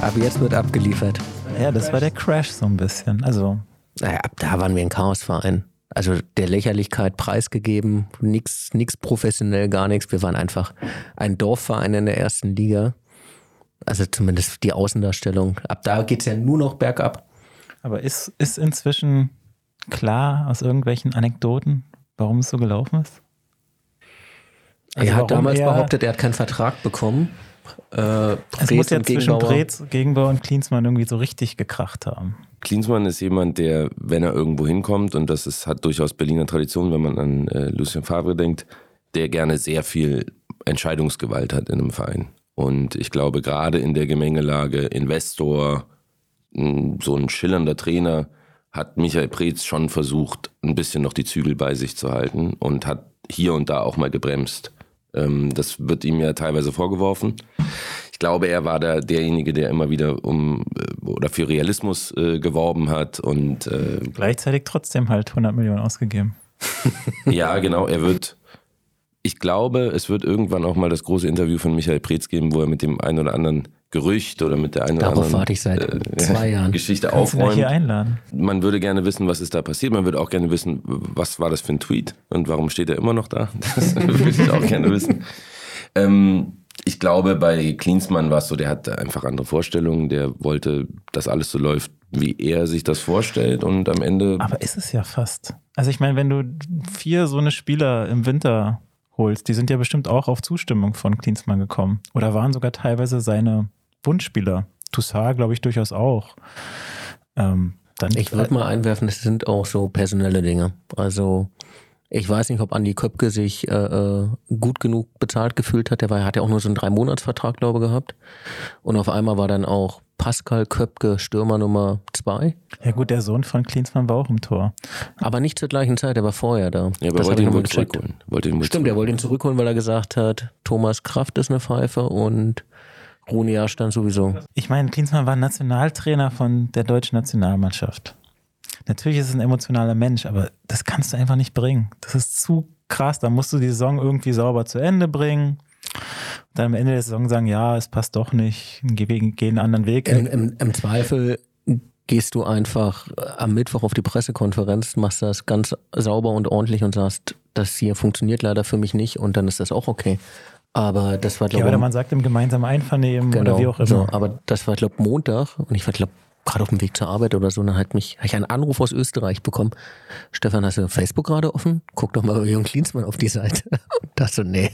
Ab jetzt wird abgeliefert. Ja, das war der Crash so ein bisschen. Also, Naja, ab da waren wir ein Chaosverein. Also der Lächerlichkeit preisgegeben, nix, nix professionell, gar nichts. Wir waren einfach ein Dorfverein in der ersten Liga. Also zumindest die Außendarstellung. Ab da geht's ja nur noch bergab. aber ist, ist inzwischen klar aus irgendwelchen Anekdoten, warum es so gelaufen ist? Also er hat damals behauptet, er hat keinen Vertrag bekommen. Äh, Es muss ja zwischen. Brez, Gegenbauer und Klinsmann irgendwie so richtig gekracht haben. Klinsmann ist jemand, der, wenn er irgendwo hinkommt, und das ist, hat durchaus Berliner Tradition, wenn man an äh, Lucien Favre denkt, der gerne sehr viel Entscheidungsgewalt hat in einem Verein. Und ich glaube, gerade in der Gemengelage Investor, mh, so ein schillernder Trainer, hat Michael Preetz schon versucht, ein bisschen noch die Zügel bei sich zu halten und hat hier und da auch mal gebremst. Ähm, das wird ihm ja teilweise vorgeworfen. Ich glaube, er war da derjenige, der immer wieder um äh, oder für Realismus äh, geworben hat und äh, Gleichzeitig trotzdem halt 100 Millionen ausgegeben. ja, genau, er wird. Ich glaube, es wird irgendwann auch mal das große Interview von Michael Preetz geben, wo er mit dem einen oder anderen Gerücht oder mit der einen oder Darauf anderen warte ich seit äh, zwei Jahren. Geschichte Kannst hier einladen. Man würde gerne wissen, was ist da passiert. Man würde auch gerne wissen, was war das für ein Tweet und warum steht er immer noch da. Das würde ich auch gerne wissen. Ähm, ich glaube, bei Klinsmann war es so, der hatte einfach andere Vorstellungen. Der wollte, dass alles so läuft, wie er sich das vorstellt. Und am Ende Aber ist es ja fast. Also ich meine, wenn du vier so eine Spieler im Winter holst, die sind ja bestimmt auch auf Zustimmung von Klinsmann gekommen. Oder waren sogar teilweise seine Wunschspieler. Toussaint, glaube ich, durchaus auch. Ähm, dann, Ich würde mal einwerfen, das sind auch so personelle Dinge. Also ich weiß nicht, ob Andi Köpke sich äh, äh, gut genug bezahlt gefühlt hat. Der war, hat ja auch nur so einen Drei-Monats-Vertrag, glaube ich, gehabt. Und auf einmal war dann auch Pascal Köpke Stürmer Nummer zwei. Ja gut, der Sohn von Klinsmann war auch im Tor. Aber nicht zur gleichen Zeit, der war vorher da. Ja, aber Das wollte ihn wohl zurückholen. Wollte ihn Stimmt, er wollte ihn zurückholen, weil er gesagt hat, Thomas Kraft ist eine Pfeife und Rune Jahrstand sowieso. Ich meine, Klinsmann war Nationaltrainer von der deutschen Nationalmannschaft. Natürlich ist es ein emotionaler Mensch, aber das kannst du einfach nicht bringen. Das ist zu krass. Da musst du die Saison irgendwie sauber zu Ende bringen. Dann am Ende der Saison sagen, ja, es passt doch nicht, geh, geh einen anderen Weg. Im, im, Im Zweifel gehst du einfach am Mittwoch auf die Pressekonferenz, machst das ganz sauber und ordentlich und sagst, das hier funktioniert leider für mich nicht und dann ist das auch okay. Aber das war, ja, glaube oder man sagt im gemeinsamen Einvernehmen genau, oder wie auch immer. So, aber das war, glaube Montag und ich war, glaube gerade auf dem Weg zur Arbeit oder so, dann hat mich, hab ich einen Anruf aus Österreich bekommen. Stefan, hast du Facebook gerade offen? Guck doch mal bei Jürgen Klinsmann auf die Seite. Und dachte so, nee.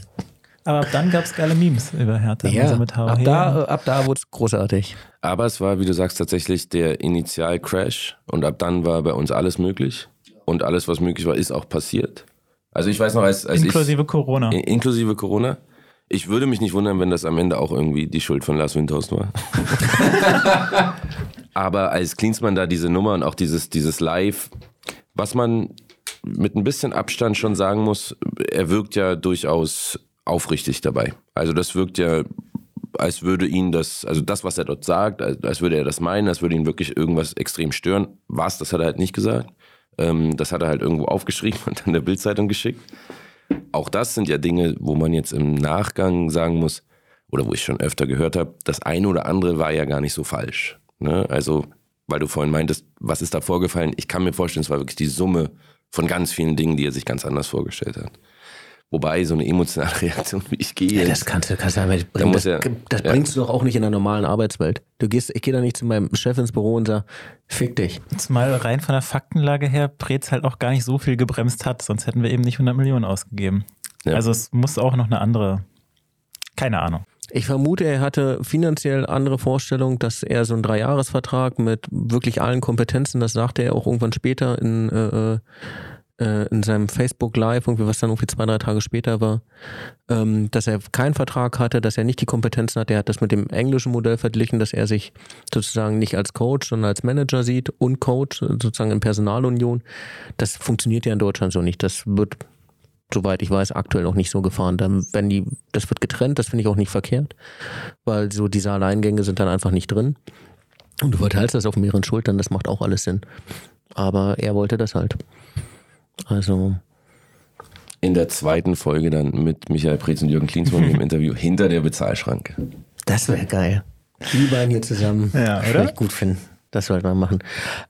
Aber ab dann gab es geile Memes über Hertha. Ja, also mit ab Hauhe. da, ab da wurde es großartig. Aber es war, wie du sagst, tatsächlich der Initial-Crash und ab dann war bei uns alles möglich und alles, was möglich war, ist auch passiert. Also ich weiß noch, als, als Inklusive ich, Corona. In, inklusive Corona. Ich würde mich nicht wundern, wenn das am Ende auch irgendwie die Schuld von Lars Windhorst war. Aber als Klinsmann da diese Nummer und auch dieses, dieses Live, was man mit ein bisschen Abstand schon sagen muss, er wirkt ja durchaus aufrichtig dabei. Also das wirkt ja, als würde ihn das, also das, was er dort sagt, als, als würde er das meinen, als würde ihn wirklich irgendwas extrem stören. Was, das hat er halt nicht gesagt. Ähm, das hat er halt irgendwo aufgeschrieben und dann der Bildzeitung geschickt. Auch das sind ja Dinge, wo man jetzt im Nachgang sagen muss, oder wo ich schon öfter gehört habe, das eine oder andere war ja gar nicht so falsch. Ne? Also, weil du vorhin meintest, was ist da vorgefallen? Ich kann mir vorstellen, es war wirklich die Summe von ganz vielen Dingen, die er sich ganz anders vorgestellt hat. Wobei so eine emotionale Reaktion, wie ich gehe. Ja, das kannst du, kannst du aber Da bringen, das, ja- das ja. bringst du doch auch nicht in der normalen Arbeitswelt. Du gehst, ich gehe da nicht zu meinem Chef ins Büro und sag, fick dich. Zumal rein von der Faktenlage her Preetz halt auch gar nicht so viel gebremst hat, sonst hätten wir eben nicht 100 Millionen ausgegeben. Also es muss auch noch eine andere, keine Ahnung. Ich vermute, er hatte finanziell andere Vorstellungen, dass er so einen Dreijahresvertrag mit wirklich allen Kompetenzen, das sagte er auch irgendwann später in, äh, äh, in seinem Facebook Live, irgendwie, was dann irgendwie zwei, drei Tage später war, ähm, dass er keinen Vertrag hatte, dass er nicht die Kompetenzen hat. Er hat das mit dem englischen Modell verglichen, dass er sich sozusagen nicht als Coach, sondern als Manager sieht und Coach, sozusagen in Personalunion. Das funktioniert ja in Deutschland so nicht. Das wird soweit ich weiß, aktuell noch nicht so gefahren. Dann, wenn die, das wird getrennt, das finde ich auch nicht verkehrt, weil so diese Alleingänge sind dann einfach nicht drin. Und du verteilst das auf mehreren Schultern, das macht auch alles Sinn. Aber er wollte das halt. Also. In der zweiten Folge dann mit Michael Preetz und Jürgen Klinsmann im Interview hinter der Bezahlschranke. Das wäre geil. Die beiden hier zusammen. Ja, oder? Würde ich gut finden. Das sollte man machen.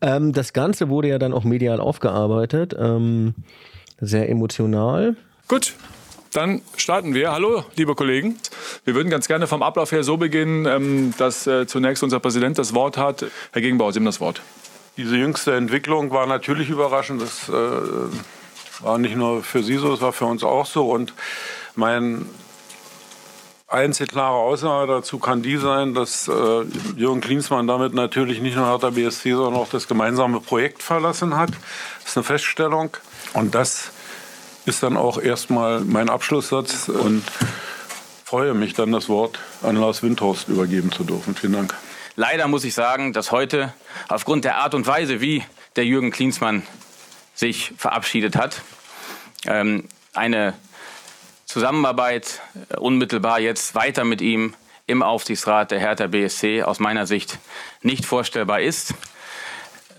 Ähm, das Ganze wurde ja dann auch medial aufgearbeitet. Ähm, sehr emotional. Gut, dann starten wir. Hallo, liebe Kollegen. Wir würden ganz gerne vom Ablauf her so beginnen, ähm, dass äh, zunächst unser Präsident das Wort hat. Herr Gegenbauer, Sie haben das Wort. Diese jüngste Entwicklung war natürlich überraschend. Das äh, war nicht nur für Sie so, es war für uns auch so. Und mein einzig klare Aussage dazu kann die sein, dass äh, Jürgen Klinsmann damit natürlich nicht nur Hertha BSC, sondern auch das gemeinsame Projekt verlassen hat. Das ist eine Feststellung. Und das ist dann auch erstmal mein Abschlusssatz. Und freue mich dann, das Wort an Lars Windhorst übergeben zu dürfen. Vielen Dank. Leider muss ich sagen, dass heute aufgrund der Art und Weise, wie der Jürgen Klinsmann sich verabschiedet hat, ähm, eine Zusammenarbeit äh, unmittelbar jetzt weiter mit ihm im Aufsichtsrat der Hertha BSC aus meiner Sicht nicht vorstellbar ist.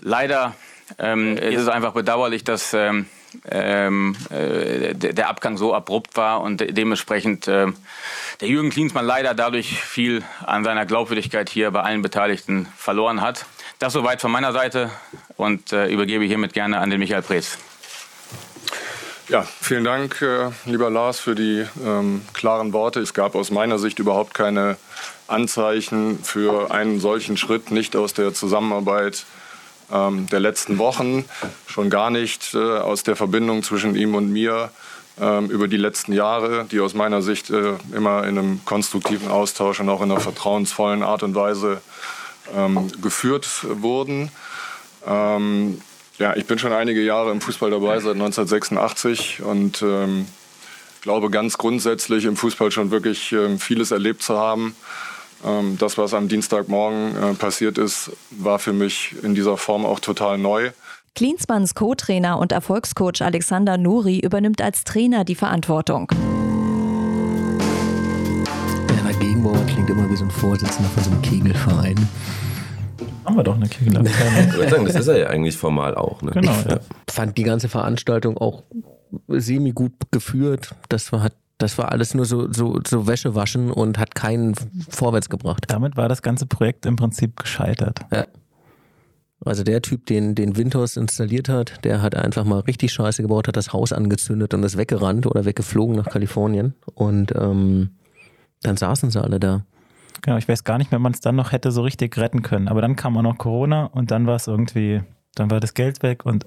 Leider ähm, ist es einfach bedauerlich, dass ähm, ähm, äh, der Abgang so abrupt war und de dementsprechend ähm, der Jürgen Klinsmann leider dadurch viel an seiner Glaubwürdigkeit hier bei allen Beteiligten verloren hat. Das soweit von meiner Seite und äh, übergebe hiermit gerne an den Michael Preetz. Ja, vielen Dank, äh, lieber Lars, für die ähm, klaren Worte. Es gab aus meiner Sicht überhaupt keine Anzeichen für einen solchen Schritt, nicht aus der Zusammenarbeit der letzten Wochen, schon gar nicht äh, aus der Verbindung zwischen ihm und mir ähm, über die letzten Jahre, die aus meiner Sicht äh, immer in einem konstruktiven Austausch und auch in einer vertrauensvollen Art und Weise ähm, geführt wurden. Ähm, ja, ich bin schon einige Jahre im Fußball dabei, seit 1986 und ähm, glaube ganz grundsätzlich im Fußball schon wirklich ähm, vieles erlebt zu haben. Ähm, das, was am Dienstagmorgen äh, passiert ist, war für mich in dieser Form auch total neu. Klinsmanns Co-Trainer und Erfolgscoach Alexander Nuri übernimmt als Trainer die Verantwortung. Werner Gegenbauer klingt immer wie so ein Vorsitzender von so einem Kegelverein. Haben wir doch eine Ich würde sagen, das ist er ja eigentlich formal auch. Ne? Genau, ja. fand die ganze Veranstaltung auch semi gut geführt. Das war, das war alles nur so, so, so Wäsche waschen und hat keinen vorwärts gebracht. Damit war das ganze Projekt im Prinzip gescheitert. Ja. Also der Typ, den, den Windhorst installiert hat, der hat einfach mal richtig Scheiße gebaut, hat das Haus angezündet und ist weggerannt oder weggeflogen nach Kalifornien. Und ähm, dann saßen sie alle da. Genau, ich weiß gar nicht, wenn man es dann noch hätte so richtig retten können. Aber dann kam auch noch Corona und dann war es irgendwie, dann war das Geld weg und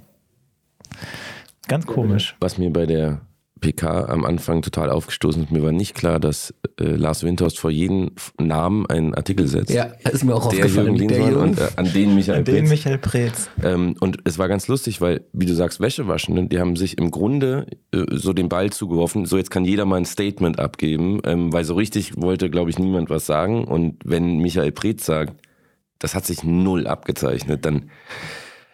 ganz komisch. Was mir bei der PK am Anfang total aufgestoßen ist, mir war nicht klar, dass äh, Lars Windhorst vor jeden F- Namen einen Artikel setzt. Ja, ist mir auch der aufgefallen. Jürgen Der Jürgen. und äh, an den Michael An den Preetz. Michael Preetz. Ähm, und es war ganz lustig, weil, wie du sagst, Wäsche waschen, ne? die haben sich im Grunde äh, so den Ball zugeworfen, so jetzt kann jeder mal ein Statement abgeben, ähm, weil so richtig wollte, glaube ich, niemand was sagen. Und wenn Michael Preetz sagt, das hat sich null abgezeichnet, dann,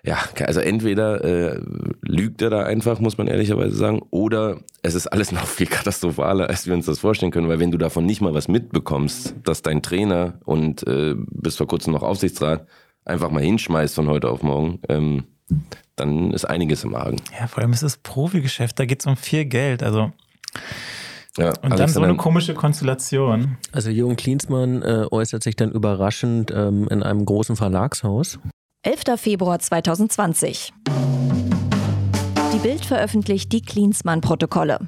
ja, also entweder äh, lügt er da einfach, muss man ehrlicherweise sagen, oder es ist alles noch viel katastrophaler, als wir uns das vorstellen können, weil wenn du davon nicht mal was mitbekommst, dass dein Trainer und äh, bis vor kurzem noch Aufsichtsrat einfach mal hinschmeißt von heute auf morgen, ähm, dann ist einiges im Argen. Ja, vor allem ist es Profigeschäft, da geht es um viel Geld. Also Ja, und dann so Alexander- eine komische Konstellation. Also Jürgen Klinsmann äh, äußert sich dann überraschend ähm, in einem großen Verlagshaus. 11. Februar 2020. Die Bild veröffentlicht die Klinsmann-Protokolle.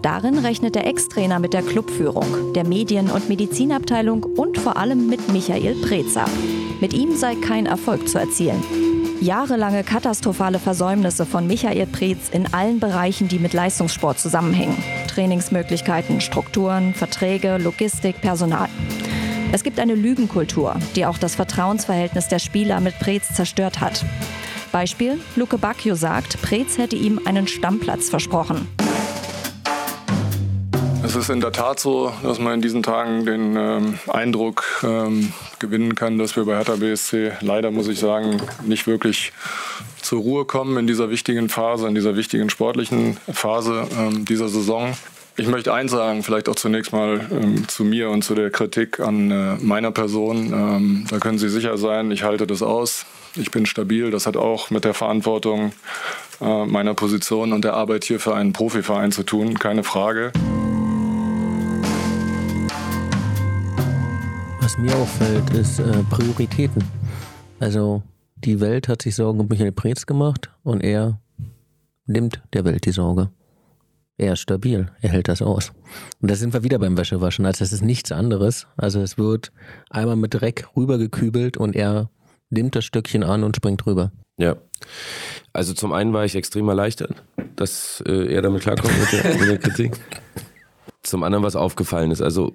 Darin rechnet der Ex-Trainer mit der Clubführung, der Medien- und Medizinabteilung und vor allem mit Michael Prezer. Mit ihm sei kein Erfolg zu erzielen. Jahrelange katastrophale Versäumnisse von Michael Preetz in allen Bereichen, die mit Leistungssport zusammenhängen. Trainingsmöglichkeiten, Strukturen, Verträge, Logistik, Personal. Es gibt eine Lügenkultur, die auch das Vertrauensverhältnis der Spieler mit Preetz zerstört hat. Beispiel, Luke Bacchio sagt, Preetz hätte ihm einen Stammplatz versprochen. Es ist in der Tat so, dass man in diesen Tagen den ähm, Eindruck ähm, gewinnen kann, dass wir bei Hertha BSC leider, muss ich sagen, nicht wirklich zur Ruhe kommen in dieser wichtigen Phase, in dieser wichtigen sportlichen Phase ähm, dieser Saison. Ich möchte eins sagen, vielleicht auch zunächst mal ähm, zu mir und zu der Kritik an äh, meiner Person. Ähm, da können Sie sicher sein, ich halte das aus. Ich bin stabil. Das hat auch mit der Verantwortung äh, meiner Position und der Arbeit hier für einen Profiverein zu tun, keine Frage. Was mir auffällt, ist äh, Prioritäten. Also die Welt hat sich Sorgen um Michael Preetz gemacht und er nimmt der Welt die Sorge. Er ist stabil, er hält das aus. Und da sind wir wieder beim Wäschewaschen. Also das ist nichts anderes. Also es wird einmal mit Dreck rübergekübelt und er nimmt das Stückchen an und springt rüber. Ja. Also zum einen war ich extrem erleichtert, dass äh, er damit klarkommt mit der, mit der Kritik. Zum anderen, was aufgefallen ist, also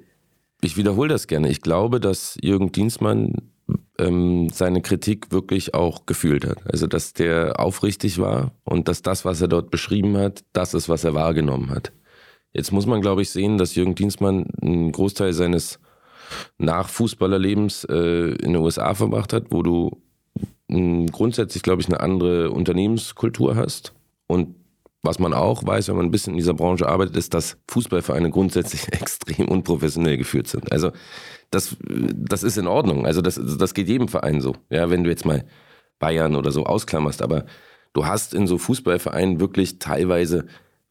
ich wiederhole das gerne. Ich glaube, dass Jürgen Dienstmann ähm, seine Kritik wirklich auch gefühlt hat. Also, dass der aufrichtig war und dass das, was er dort beschrieben hat, das ist, was er wahrgenommen hat. Jetzt muss man, glaube ich, sehen, dass Jürgen Dienstmann einen Großteil seines Nachfußballerlebens äh, in den USA verbracht hat, wo du mh, grundsätzlich, glaube ich, eine andere Unternehmenskultur hast und was man auch weiß, wenn man ein bisschen in dieser Branche arbeitet, ist, dass Fußballvereine grundsätzlich extrem unprofessionell geführt sind. Also das, das ist in Ordnung. Also das, das geht jedem Verein so. Ja, wenn du jetzt mal Bayern oder so ausklammerst, aber du hast in so Fußballvereinen wirklich teilweise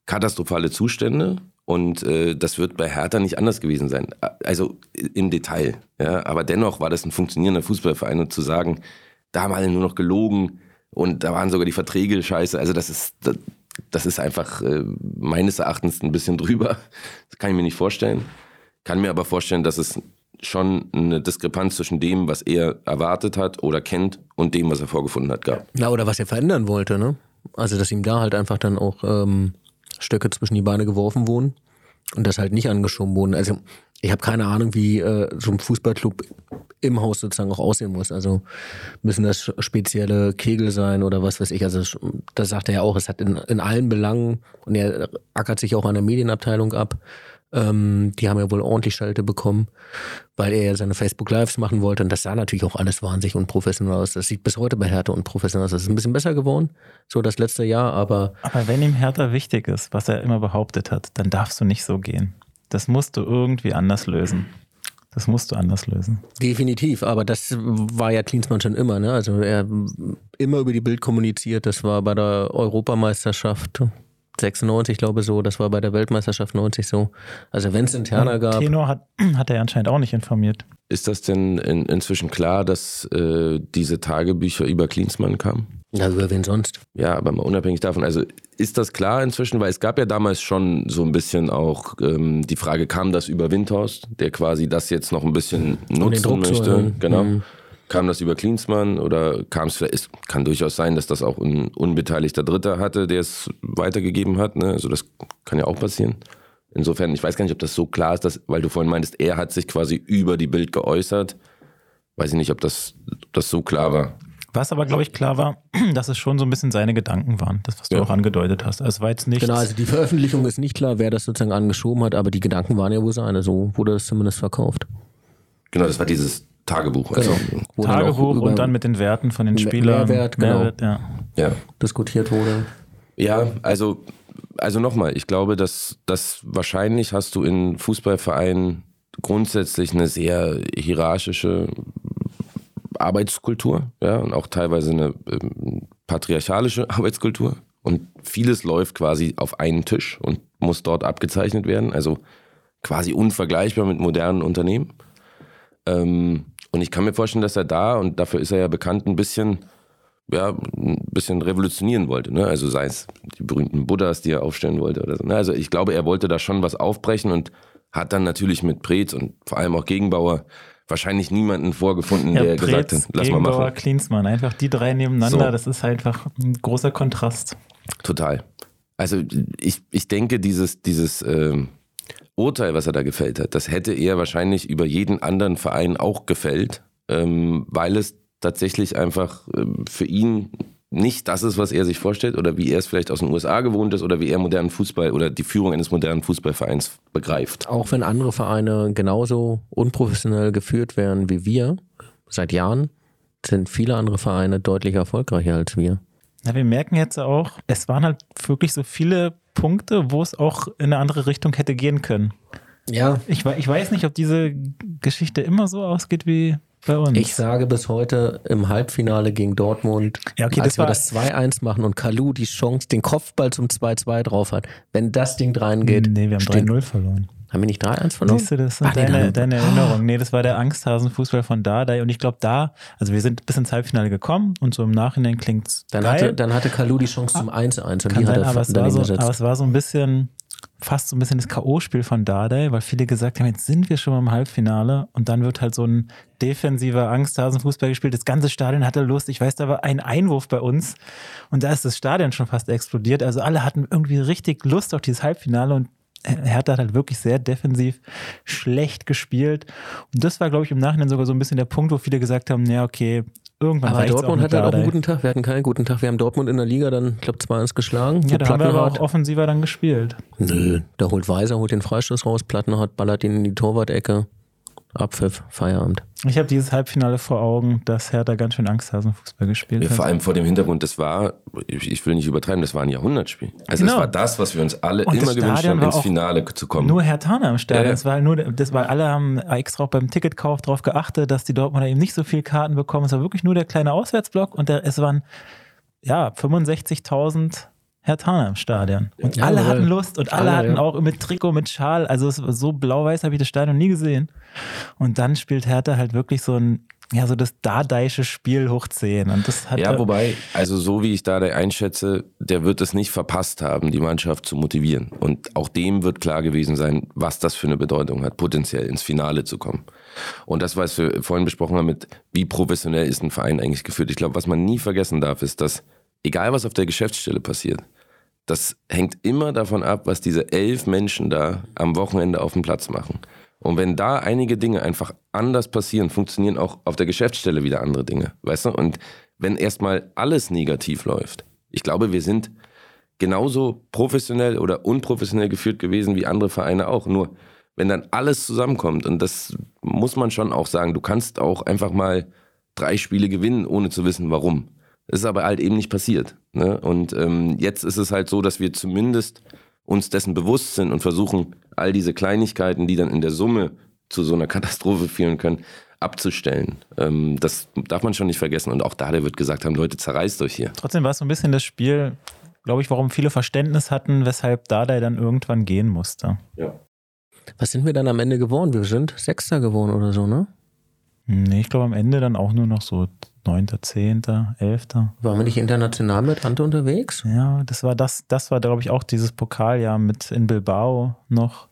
katastrophale Zustände und äh, das wird bei Hertha nicht anders gewesen sein. Also im Detail. Ja, aber dennoch war das ein funktionierender Fußballverein und zu sagen, da haben alle nur noch gelogen und da waren sogar die Verträge scheiße. Also das ist, das, ist einfach äh, meines Erachtens ein bisschen drüber. Das kann ich mir nicht vorstellen. Kann mir aber vorstellen, dass es schon eine Diskrepanz zwischen dem, was er erwartet hat oder kennt und dem, was er vorgefunden hat, gab. Na, oder was er verändern wollte, ne? Also, dass ihm da halt einfach dann auch ähm, Stöcke zwischen die Beine geworfen wurden und das halt nicht angeschoben wurden. Also, ich habe keine Ahnung, wie äh, so ein Fußballclub im Haus sozusagen auch aussehen muss. Also müssen das spezielle Kegel sein oder was weiß ich. Also das sagt er ja auch, es hat in, in allen Belangen und er ackert sich auch an der Medienabteilung ab. Ähm, die haben ja wohl ordentlich Schalte bekommen, weil er ja seine Facebook Lives machen wollte und das sah natürlich auch alles wahnsinnig unprofessionell aus. Das sieht bis heute bei Hertha unprofessionell aus. Das ist ein bisschen besser geworden, so das letzte Jahr, aber. Aber wenn ihm Hertha wichtig ist, was er immer behauptet hat, dann darfst du nicht so gehen. Das musst du irgendwie anders lösen. Das musst du anders lösen. Definitiv, aber das war ja Klinsmann schon immer, ne? Also er immer über die Bild kommuniziert, das war bei der Europameisterschaft 96, glaube ich so, das war bei der Weltmeisterschaft 90 so. Also wenn es interner Und gab. Tenor hat, hat er anscheinend auch nicht informiert. Ist das denn in, inzwischen klar, dass äh, diese Tagebücher über Klinsmann kamen? Ja, über wen sonst? Ja, aber mal unabhängig davon, also ist das klar inzwischen? Weil es gab ja damals schon so ein bisschen auch ähm, die Frage, kam das über Windhorst, der quasi das jetzt noch ein bisschen nutzen möchte? Genau. Mhm. Kam das über Klinsmann oder kam es vielleicht, es kann durchaus sein, dass das auch ein unbeteiligter Dritter hatte, der es weitergegeben hat. Ne? Also das kann ja auch passieren. Insofern, ich weiß gar nicht, ob das so klar ist, dass, weil du vorhin meintest, er hat sich quasi über die Bild geäußert. Weiß ich nicht, ob das, ob das so klar war. Was aber, glaube ich, klar war, dass es schon so ein bisschen seine Gedanken waren. Das, was du auch angedeutet hast. Also es war jetzt nicht. Genau, also die Veröffentlichung ist nicht klar, wer das sozusagen angeschoben hat, aber die Gedanken waren ja wohl seine, so wurde es zumindest verkauft. Genau, das war dieses Tagebuch. Also, Wo dann auch Tagebuch über und dann mit den Werten von den Spielern. Mehrwert, genau. Mehrwert, ja. ja. diskutiert wurde. Ja, also, also nochmal, ich glaube, dass, dass wahrscheinlich hast du in Fußballvereinen grundsätzlich eine sehr hierarchische Arbeitskultur, ja, und auch teilweise eine ähm, patriarchalische Arbeitskultur. Und vieles läuft quasi auf einen Tisch und muss dort abgezeichnet werden. Also quasi unvergleichbar mit modernen Unternehmen. Ähm, und ich kann mir vorstellen, dass er da, und dafür ist er ja bekannt, ein bisschen ja, ein bisschen revolutionieren wollte. Ne? Also sei es die berühmten Buddhas, die er aufstellen wollte oder so. Ne? Also ich glaube, er wollte da schon was aufbrechen und hat dann natürlich mit Preetz und vor allem auch Gegenbauer wahrscheinlich niemanden vorgefunden, Ja, der Preetz, gesagt hat, lass mal Gegenbauer, machen. Klinsmann, einfach die drei nebeneinander, So. das ist einfach ein großer Kontrast. Total. Also ich, ich denke, dieses, dieses ähm, Urteil, was er da gefällt hat, das hätte er wahrscheinlich über jeden anderen Verein auch gefällt, ähm, weil es tatsächlich einfach ähm, für ihn nicht das ist, was er sich vorstellt oder wie er es vielleicht aus den USA gewohnt ist oder wie er modernen Fußball oder die Führung eines modernen Fußballvereins begreift. Auch wenn andere Vereine genauso unprofessionell geführt werden wie wir, seit Jahren, sind viele andere Vereine deutlich erfolgreicher als wir. Ja, wir merken jetzt auch, es waren halt wirklich so viele Punkte, wo es auch in eine andere Richtung hätte gehen können. Ja. Ich, ich weiß nicht, ob diese Geschichte immer so ausgeht wie bei uns. Ich sage bis heute im Halbfinale gegen Dortmund, Ja, okay, als das wir war- das 2-1 machen und Kalu die Chance, den Kopfball zum 2-2 drauf hat, wenn das Ding reingeht. Nee, wir haben steht- 3-0 verloren. Haben wir nicht 3-1 verloren? Siehst du, das sind nee, deine, dann- deine Erinnerung. Nee, das war der Angsthasen-Fußball von Dardai. Und ich glaube, da, also wir sind bis ins Halbfinale gekommen und so im Nachhinein klingt's Dann geil. hatte, dann hatte Kalu die Chance zum 1-1 und Kann die hat er aber, es war so, gesetzt. aber es war so ein bisschen, fast so ein bisschen das K.O.-Spiel von Dardai, weil viele gesagt haben, jetzt sind wir schon mal im Halbfinale und dann wird halt so ein defensiver Angsthasen-Fußball gespielt. Das ganze Stadion hatte Lust. Ich weiß, da war ein Einwurf bei uns und da ist das Stadion schon fast explodiert. Also alle hatten irgendwie richtig Lust auf dieses Halbfinale und Hertha hat halt wirklich sehr defensiv schlecht gespielt. Und das war, glaube ich, im Nachhinein sogar so ein bisschen der Punkt, wo viele gesagt haben, ja, okay, irgendwann Aber Dortmund hat mit halt auch einen guten Tag. Wir hatten keinen guten Tag. Wir haben Dortmund in der Liga dann, ich glaube, 2-1 geschlagen. Ja, da haben wir aber auch offensiver dann gespielt. Nö, da holt Weiser, holt den Freistoß raus, Plattenhardt ballert ihn in die Torwart-Ecke. Abpfiff, Feierabend. Ich habe dieses Halbfinale vor Augen, dass Hertha ganz schön Angsthasenfußball gespielt Ja, hat. vor allem vor dem Hintergrund, das war, ich will nicht übertreiben, das war ein Jahrhundertspiel. Also Genau. es war das, was wir uns alle Und das immer gewünscht haben, ins Finale zu kommen. Nur Herr Tana im Stadion. Ja, ja. Das war nur, das war, alle haben extra auch beim Ticketkauf darauf geachtet, dass die Dortmunder eben nicht so viel Karten bekommen. Es war wirklich nur der kleine Auswärtsblock und der, es waren ja 65.000 Herr Tana im Stadion. Und Ja, alle hatten Lust und alle, Alle, hatten ja. auch mit Trikot, mit Schal. Also so blau-weiß habe ich das Stadion nie gesehen. Und dann spielt Hertha halt wirklich so ein, ja, so das Dardaische Spiel hoch 10. Und das hat Ja, wobei, also so wie ich da einschätze, der wird es nicht verpasst haben, die Mannschaft zu motivieren. Und auch dem wird klar gewesen sein, was das für eine Bedeutung hat, potenziell ins Finale zu kommen. Und das, was wir vorhin besprochen haben mit, wie professionell ist ein Verein eigentlich geführt. Ich glaube, was man nie vergessen darf, ist, dass egal was auf der Geschäftsstelle passiert, das hängt immer davon ab, was diese elf Menschen da am Wochenende auf dem Platz machen. Und wenn da einige Dinge einfach anders passieren, funktionieren auch auf der Geschäftsstelle wieder andere Dinge, weißt du? Und wenn erstmal alles negativ läuft, ich glaube, wir sind genauso professionell oder unprofessionell geführt gewesen wie andere Vereine auch. Nur wenn dann alles zusammenkommt, und das muss man schon auch sagen, du kannst auch einfach mal drei Spiele gewinnen, ohne zu wissen, warum. Das ist aber halt eben nicht passiert. Ne? Und ähm, jetzt ist es halt so, dass wir zumindest uns dessen bewusst sind und versuchen, all diese Kleinigkeiten, die dann in der Summe zu so einer Katastrophe führen können, abzustellen. Ähm, das darf man schon nicht vergessen. Und auch da, der wird gesagt haben, Leute, zerreißt euch hier. Trotzdem war es so ein bisschen das Spiel, glaube ich, warum viele Verständnis hatten, weshalb Dardai dann irgendwann gehen musste. Ja. Was sind wir dann am Ende geworden? Wir sind Sechster geworden oder so, ne? Nee, ich glaube am Ende dann auch nur noch so Neunter, Zehnter, Elfter. Waren wir nicht international mit Ante unterwegs? Ja, das war das, das war, glaube ich, auch dieses Pokaljahr mit in Bilbao noch.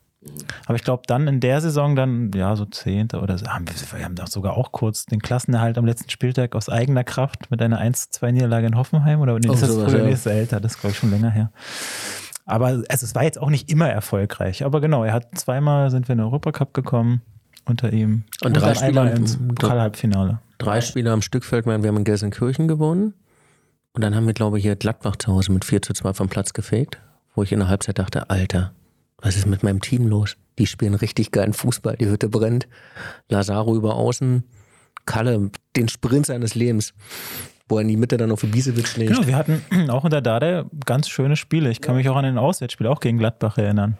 Aber ich glaube, dann in der Saison dann, ja, so Zehnter oder so. Haben wir, wir haben doch sogar auch kurz den Klassenerhalt am letzten Spieltag aus eigener Kraft mit einer 1-2-Niederlage in Hoffenheim. Oder nee, Oh, ist das sowas, ja. ist älter, das ist, glaube ich, schon länger her. Aber also, es war jetzt auch nicht immer erfolgreich. Aber genau, er hat zweimal sind wir in den Europacup gekommen unter ihm. Und drei dann einmal Spieler- ins Pokalhalbfinale. Drei Spiele am Stückfeld, wir haben in Gelsenkirchen gewonnen. Und dann haben wir, glaube ich, hier Gladbach zu Hause mit 4 zu 2 vom Platz gefegt, wo ich in der Halbzeit dachte, Alter, was ist mit meinem Team los? Die spielen richtig geilen Fußball, die Hütte brennt. Lazaro über außen, Kalle, den Sprint seines Lebens, wo er in die Mitte dann auf Ibisevic legt. Genau, wir hatten auch unter Dade ganz schöne Spiele. Ich kann mich auch an den Auswärtsspiel auch gegen Gladbach erinnern.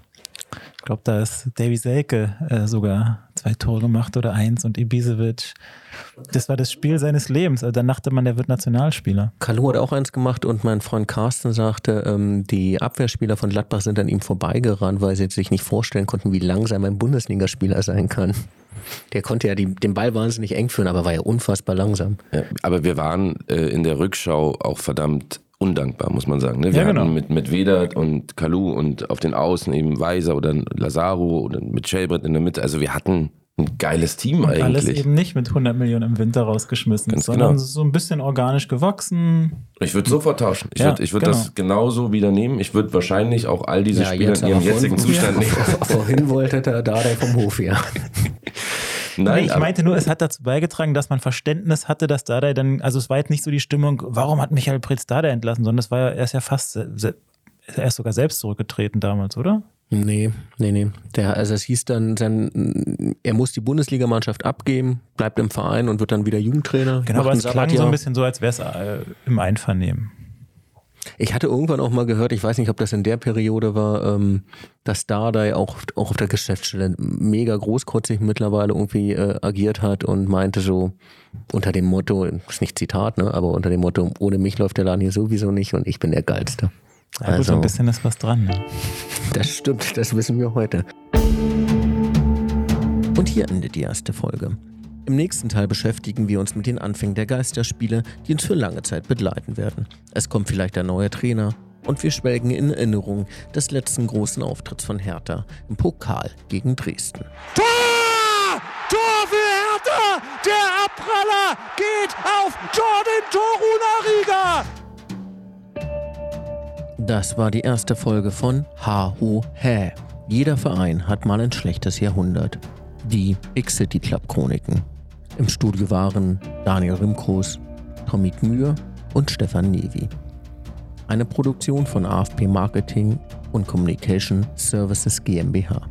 Ich glaube, da ist Davy Selke äh, sogar zwei Tore gemacht oder eins und Ibisevic. Das war das Spiel seines Lebens. Also dann dachte man, der wird Nationalspieler. Kalu hat auch eins gemacht und mein Freund Carsten sagte, ähm, die Abwehrspieler von Gladbach sind an ihm vorbeigerannt, weil sie sich nicht vorstellen konnten, wie langsam ein Bundesligaspieler sein kann. Der konnte ja die, den Ball wahnsinnig eng führen, aber war ja unfassbar langsam. Ja, aber wir waren äh, in der Rückschau auch verdammt undankbar, muss man sagen. Ne? Wir Ja, genau. hatten mit, mit Vedat und Kalu und auf den Außen eben Weiser oder Lazaro oder mit Shelbrett in der Mitte. Also wir hatten ein geiles Team Und alles eigentlich. eben nicht mit 100 Millionen im Winter rausgeschmissen, Ganz sondern genau. so ein bisschen organisch gewachsen. Ich würde sofort tauschen. Ich Ja, würde würd genau. das genauso wieder nehmen. Ich würde wahrscheinlich auch all diese Ja, Spieler in ihrem jetzigen Zustand nehmen. Vorhin wollte der Dardai vom Hof, ja. Nein, nee, ich meinte nur, es hat dazu beigetragen, dass man Verständnis hatte, dass Dardai dann, also es war jetzt nicht so die Stimmung, warum hat Michael Preetz Dardai entlassen, sondern es war ja, er ist ja fast, er ist sogar selbst zurückgetreten damals, oder? Nee, nee, nee. Der, also es hieß dann, sein, er muss die Bundesligamannschaft abgeben, bleibt im Verein und wird dann wieder Jugendtrainer. Genau, aber es klang Sabbatjahr. so ein bisschen so, als wäre es äh, im Einvernehmen. Ich hatte irgendwann auch mal gehört, ich weiß nicht, ob das in der Periode war, ähm, dass Dardai auch, auch auf der Geschäftsstelle mega großkotzig mittlerweile irgendwie äh, agiert hat und meinte so unter dem Motto, ist nicht Zitat, ne, aber unter dem Motto, ohne mich läuft der Laden hier sowieso nicht und ich bin der Geilste. Ja, gut, so ein bisschen ist was dran. Ne? Das stimmt, das wissen wir heute. Und hier endet die erste Folge. Im nächsten Teil beschäftigen wir uns mit den Anfängen der Geisterspiele, die uns für lange Zeit begleiten werden. Es kommt vielleicht ein neuer Trainer und wir schwelgen in Erinnerung des letzten großen Auftritts von Hertha im Pokal gegen Dresden. Tor! Tor für Hertha! Der Abpraller geht auf Jordan Torunariga! Das war die erste Folge von Ha Ho Hä. Jeder Verein hat mal ein schlechtes Jahrhundert. Die X-City Club Chroniken. Im Studio waren Daniel Rimkos, Tommy Gmür und Stefan Nevi. Eine Produktion von AFP Marketing und Communication Services GmbH.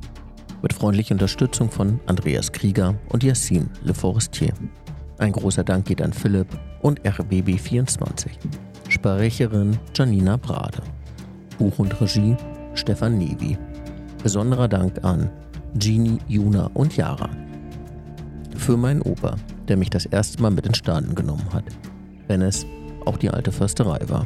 Mit freundlicher Unterstützung von Andreas Krieger und Yassin Le Forestier. Ein großer Dank geht an Philipp und RBB24. Sprecherin Janina Brade. Buch und Regie Stefan Nevi. Besonderer Dank an Genie, Juna und Yara. Für meinen Opa, der mich das erste Mal mit ins Stadion genommen hat, wenn es auch die alte Försterei war.